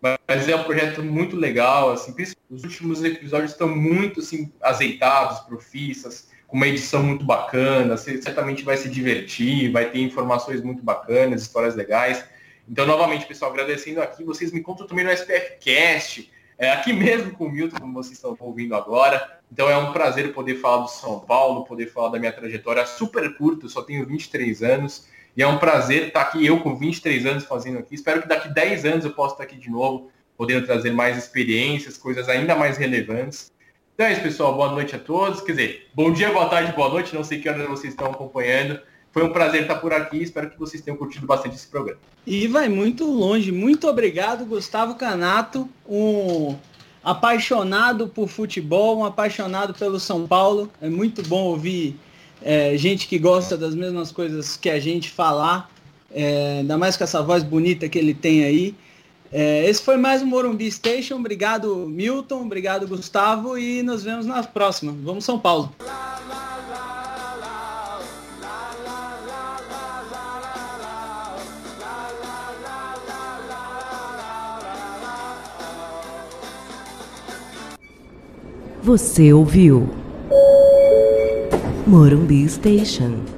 mas é um projeto muito legal. Assim, os últimos episódios estão muito assim azeitados, profissas, com uma edição muito bacana. Você certamente vai se divertir, vai ter informações muito bacanas, histórias legais. Então, novamente, pessoal, agradecendo aqui. Vocês me contam também no SPF Cast, é, aqui mesmo com o Milton, como vocês estão ouvindo agora. Então é um prazer poder falar do São Paulo, poder falar da minha trajetória super curta, eu só tenho 23 anos. E é um prazer estar aqui, eu com 23 anos fazendo aqui. Espero que daqui 10 anos eu possa estar aqui de novo, podendo trazer mais experiências, coisas ainda mais relevantes. Então é isso, pessoal. Boa noite a todos. Quer dizer, bom dia, boa tarde, boa noite. Não sei que horas vocês estão acompanhando. Foi um prazer estar por aqui. Espero que vocês tenham curtido bastante esse programa. E vai muito longe. Muito obrigado, Gustavo Canato. Um apaixonado por futebol, um apaixonado pelo São Paulo. É muito bom ouvir é, gente que gosta das mesmas coisas que a gente falar, é, ainda mais com essa voz bonita que ele tem aí. É, esse foi mais um Morumbi Station. Obrigado, Milton. Obrigado, Gustavo. E nos vemos na próxima. Vamos, São Paulo. Você ouviu Morumbi Station.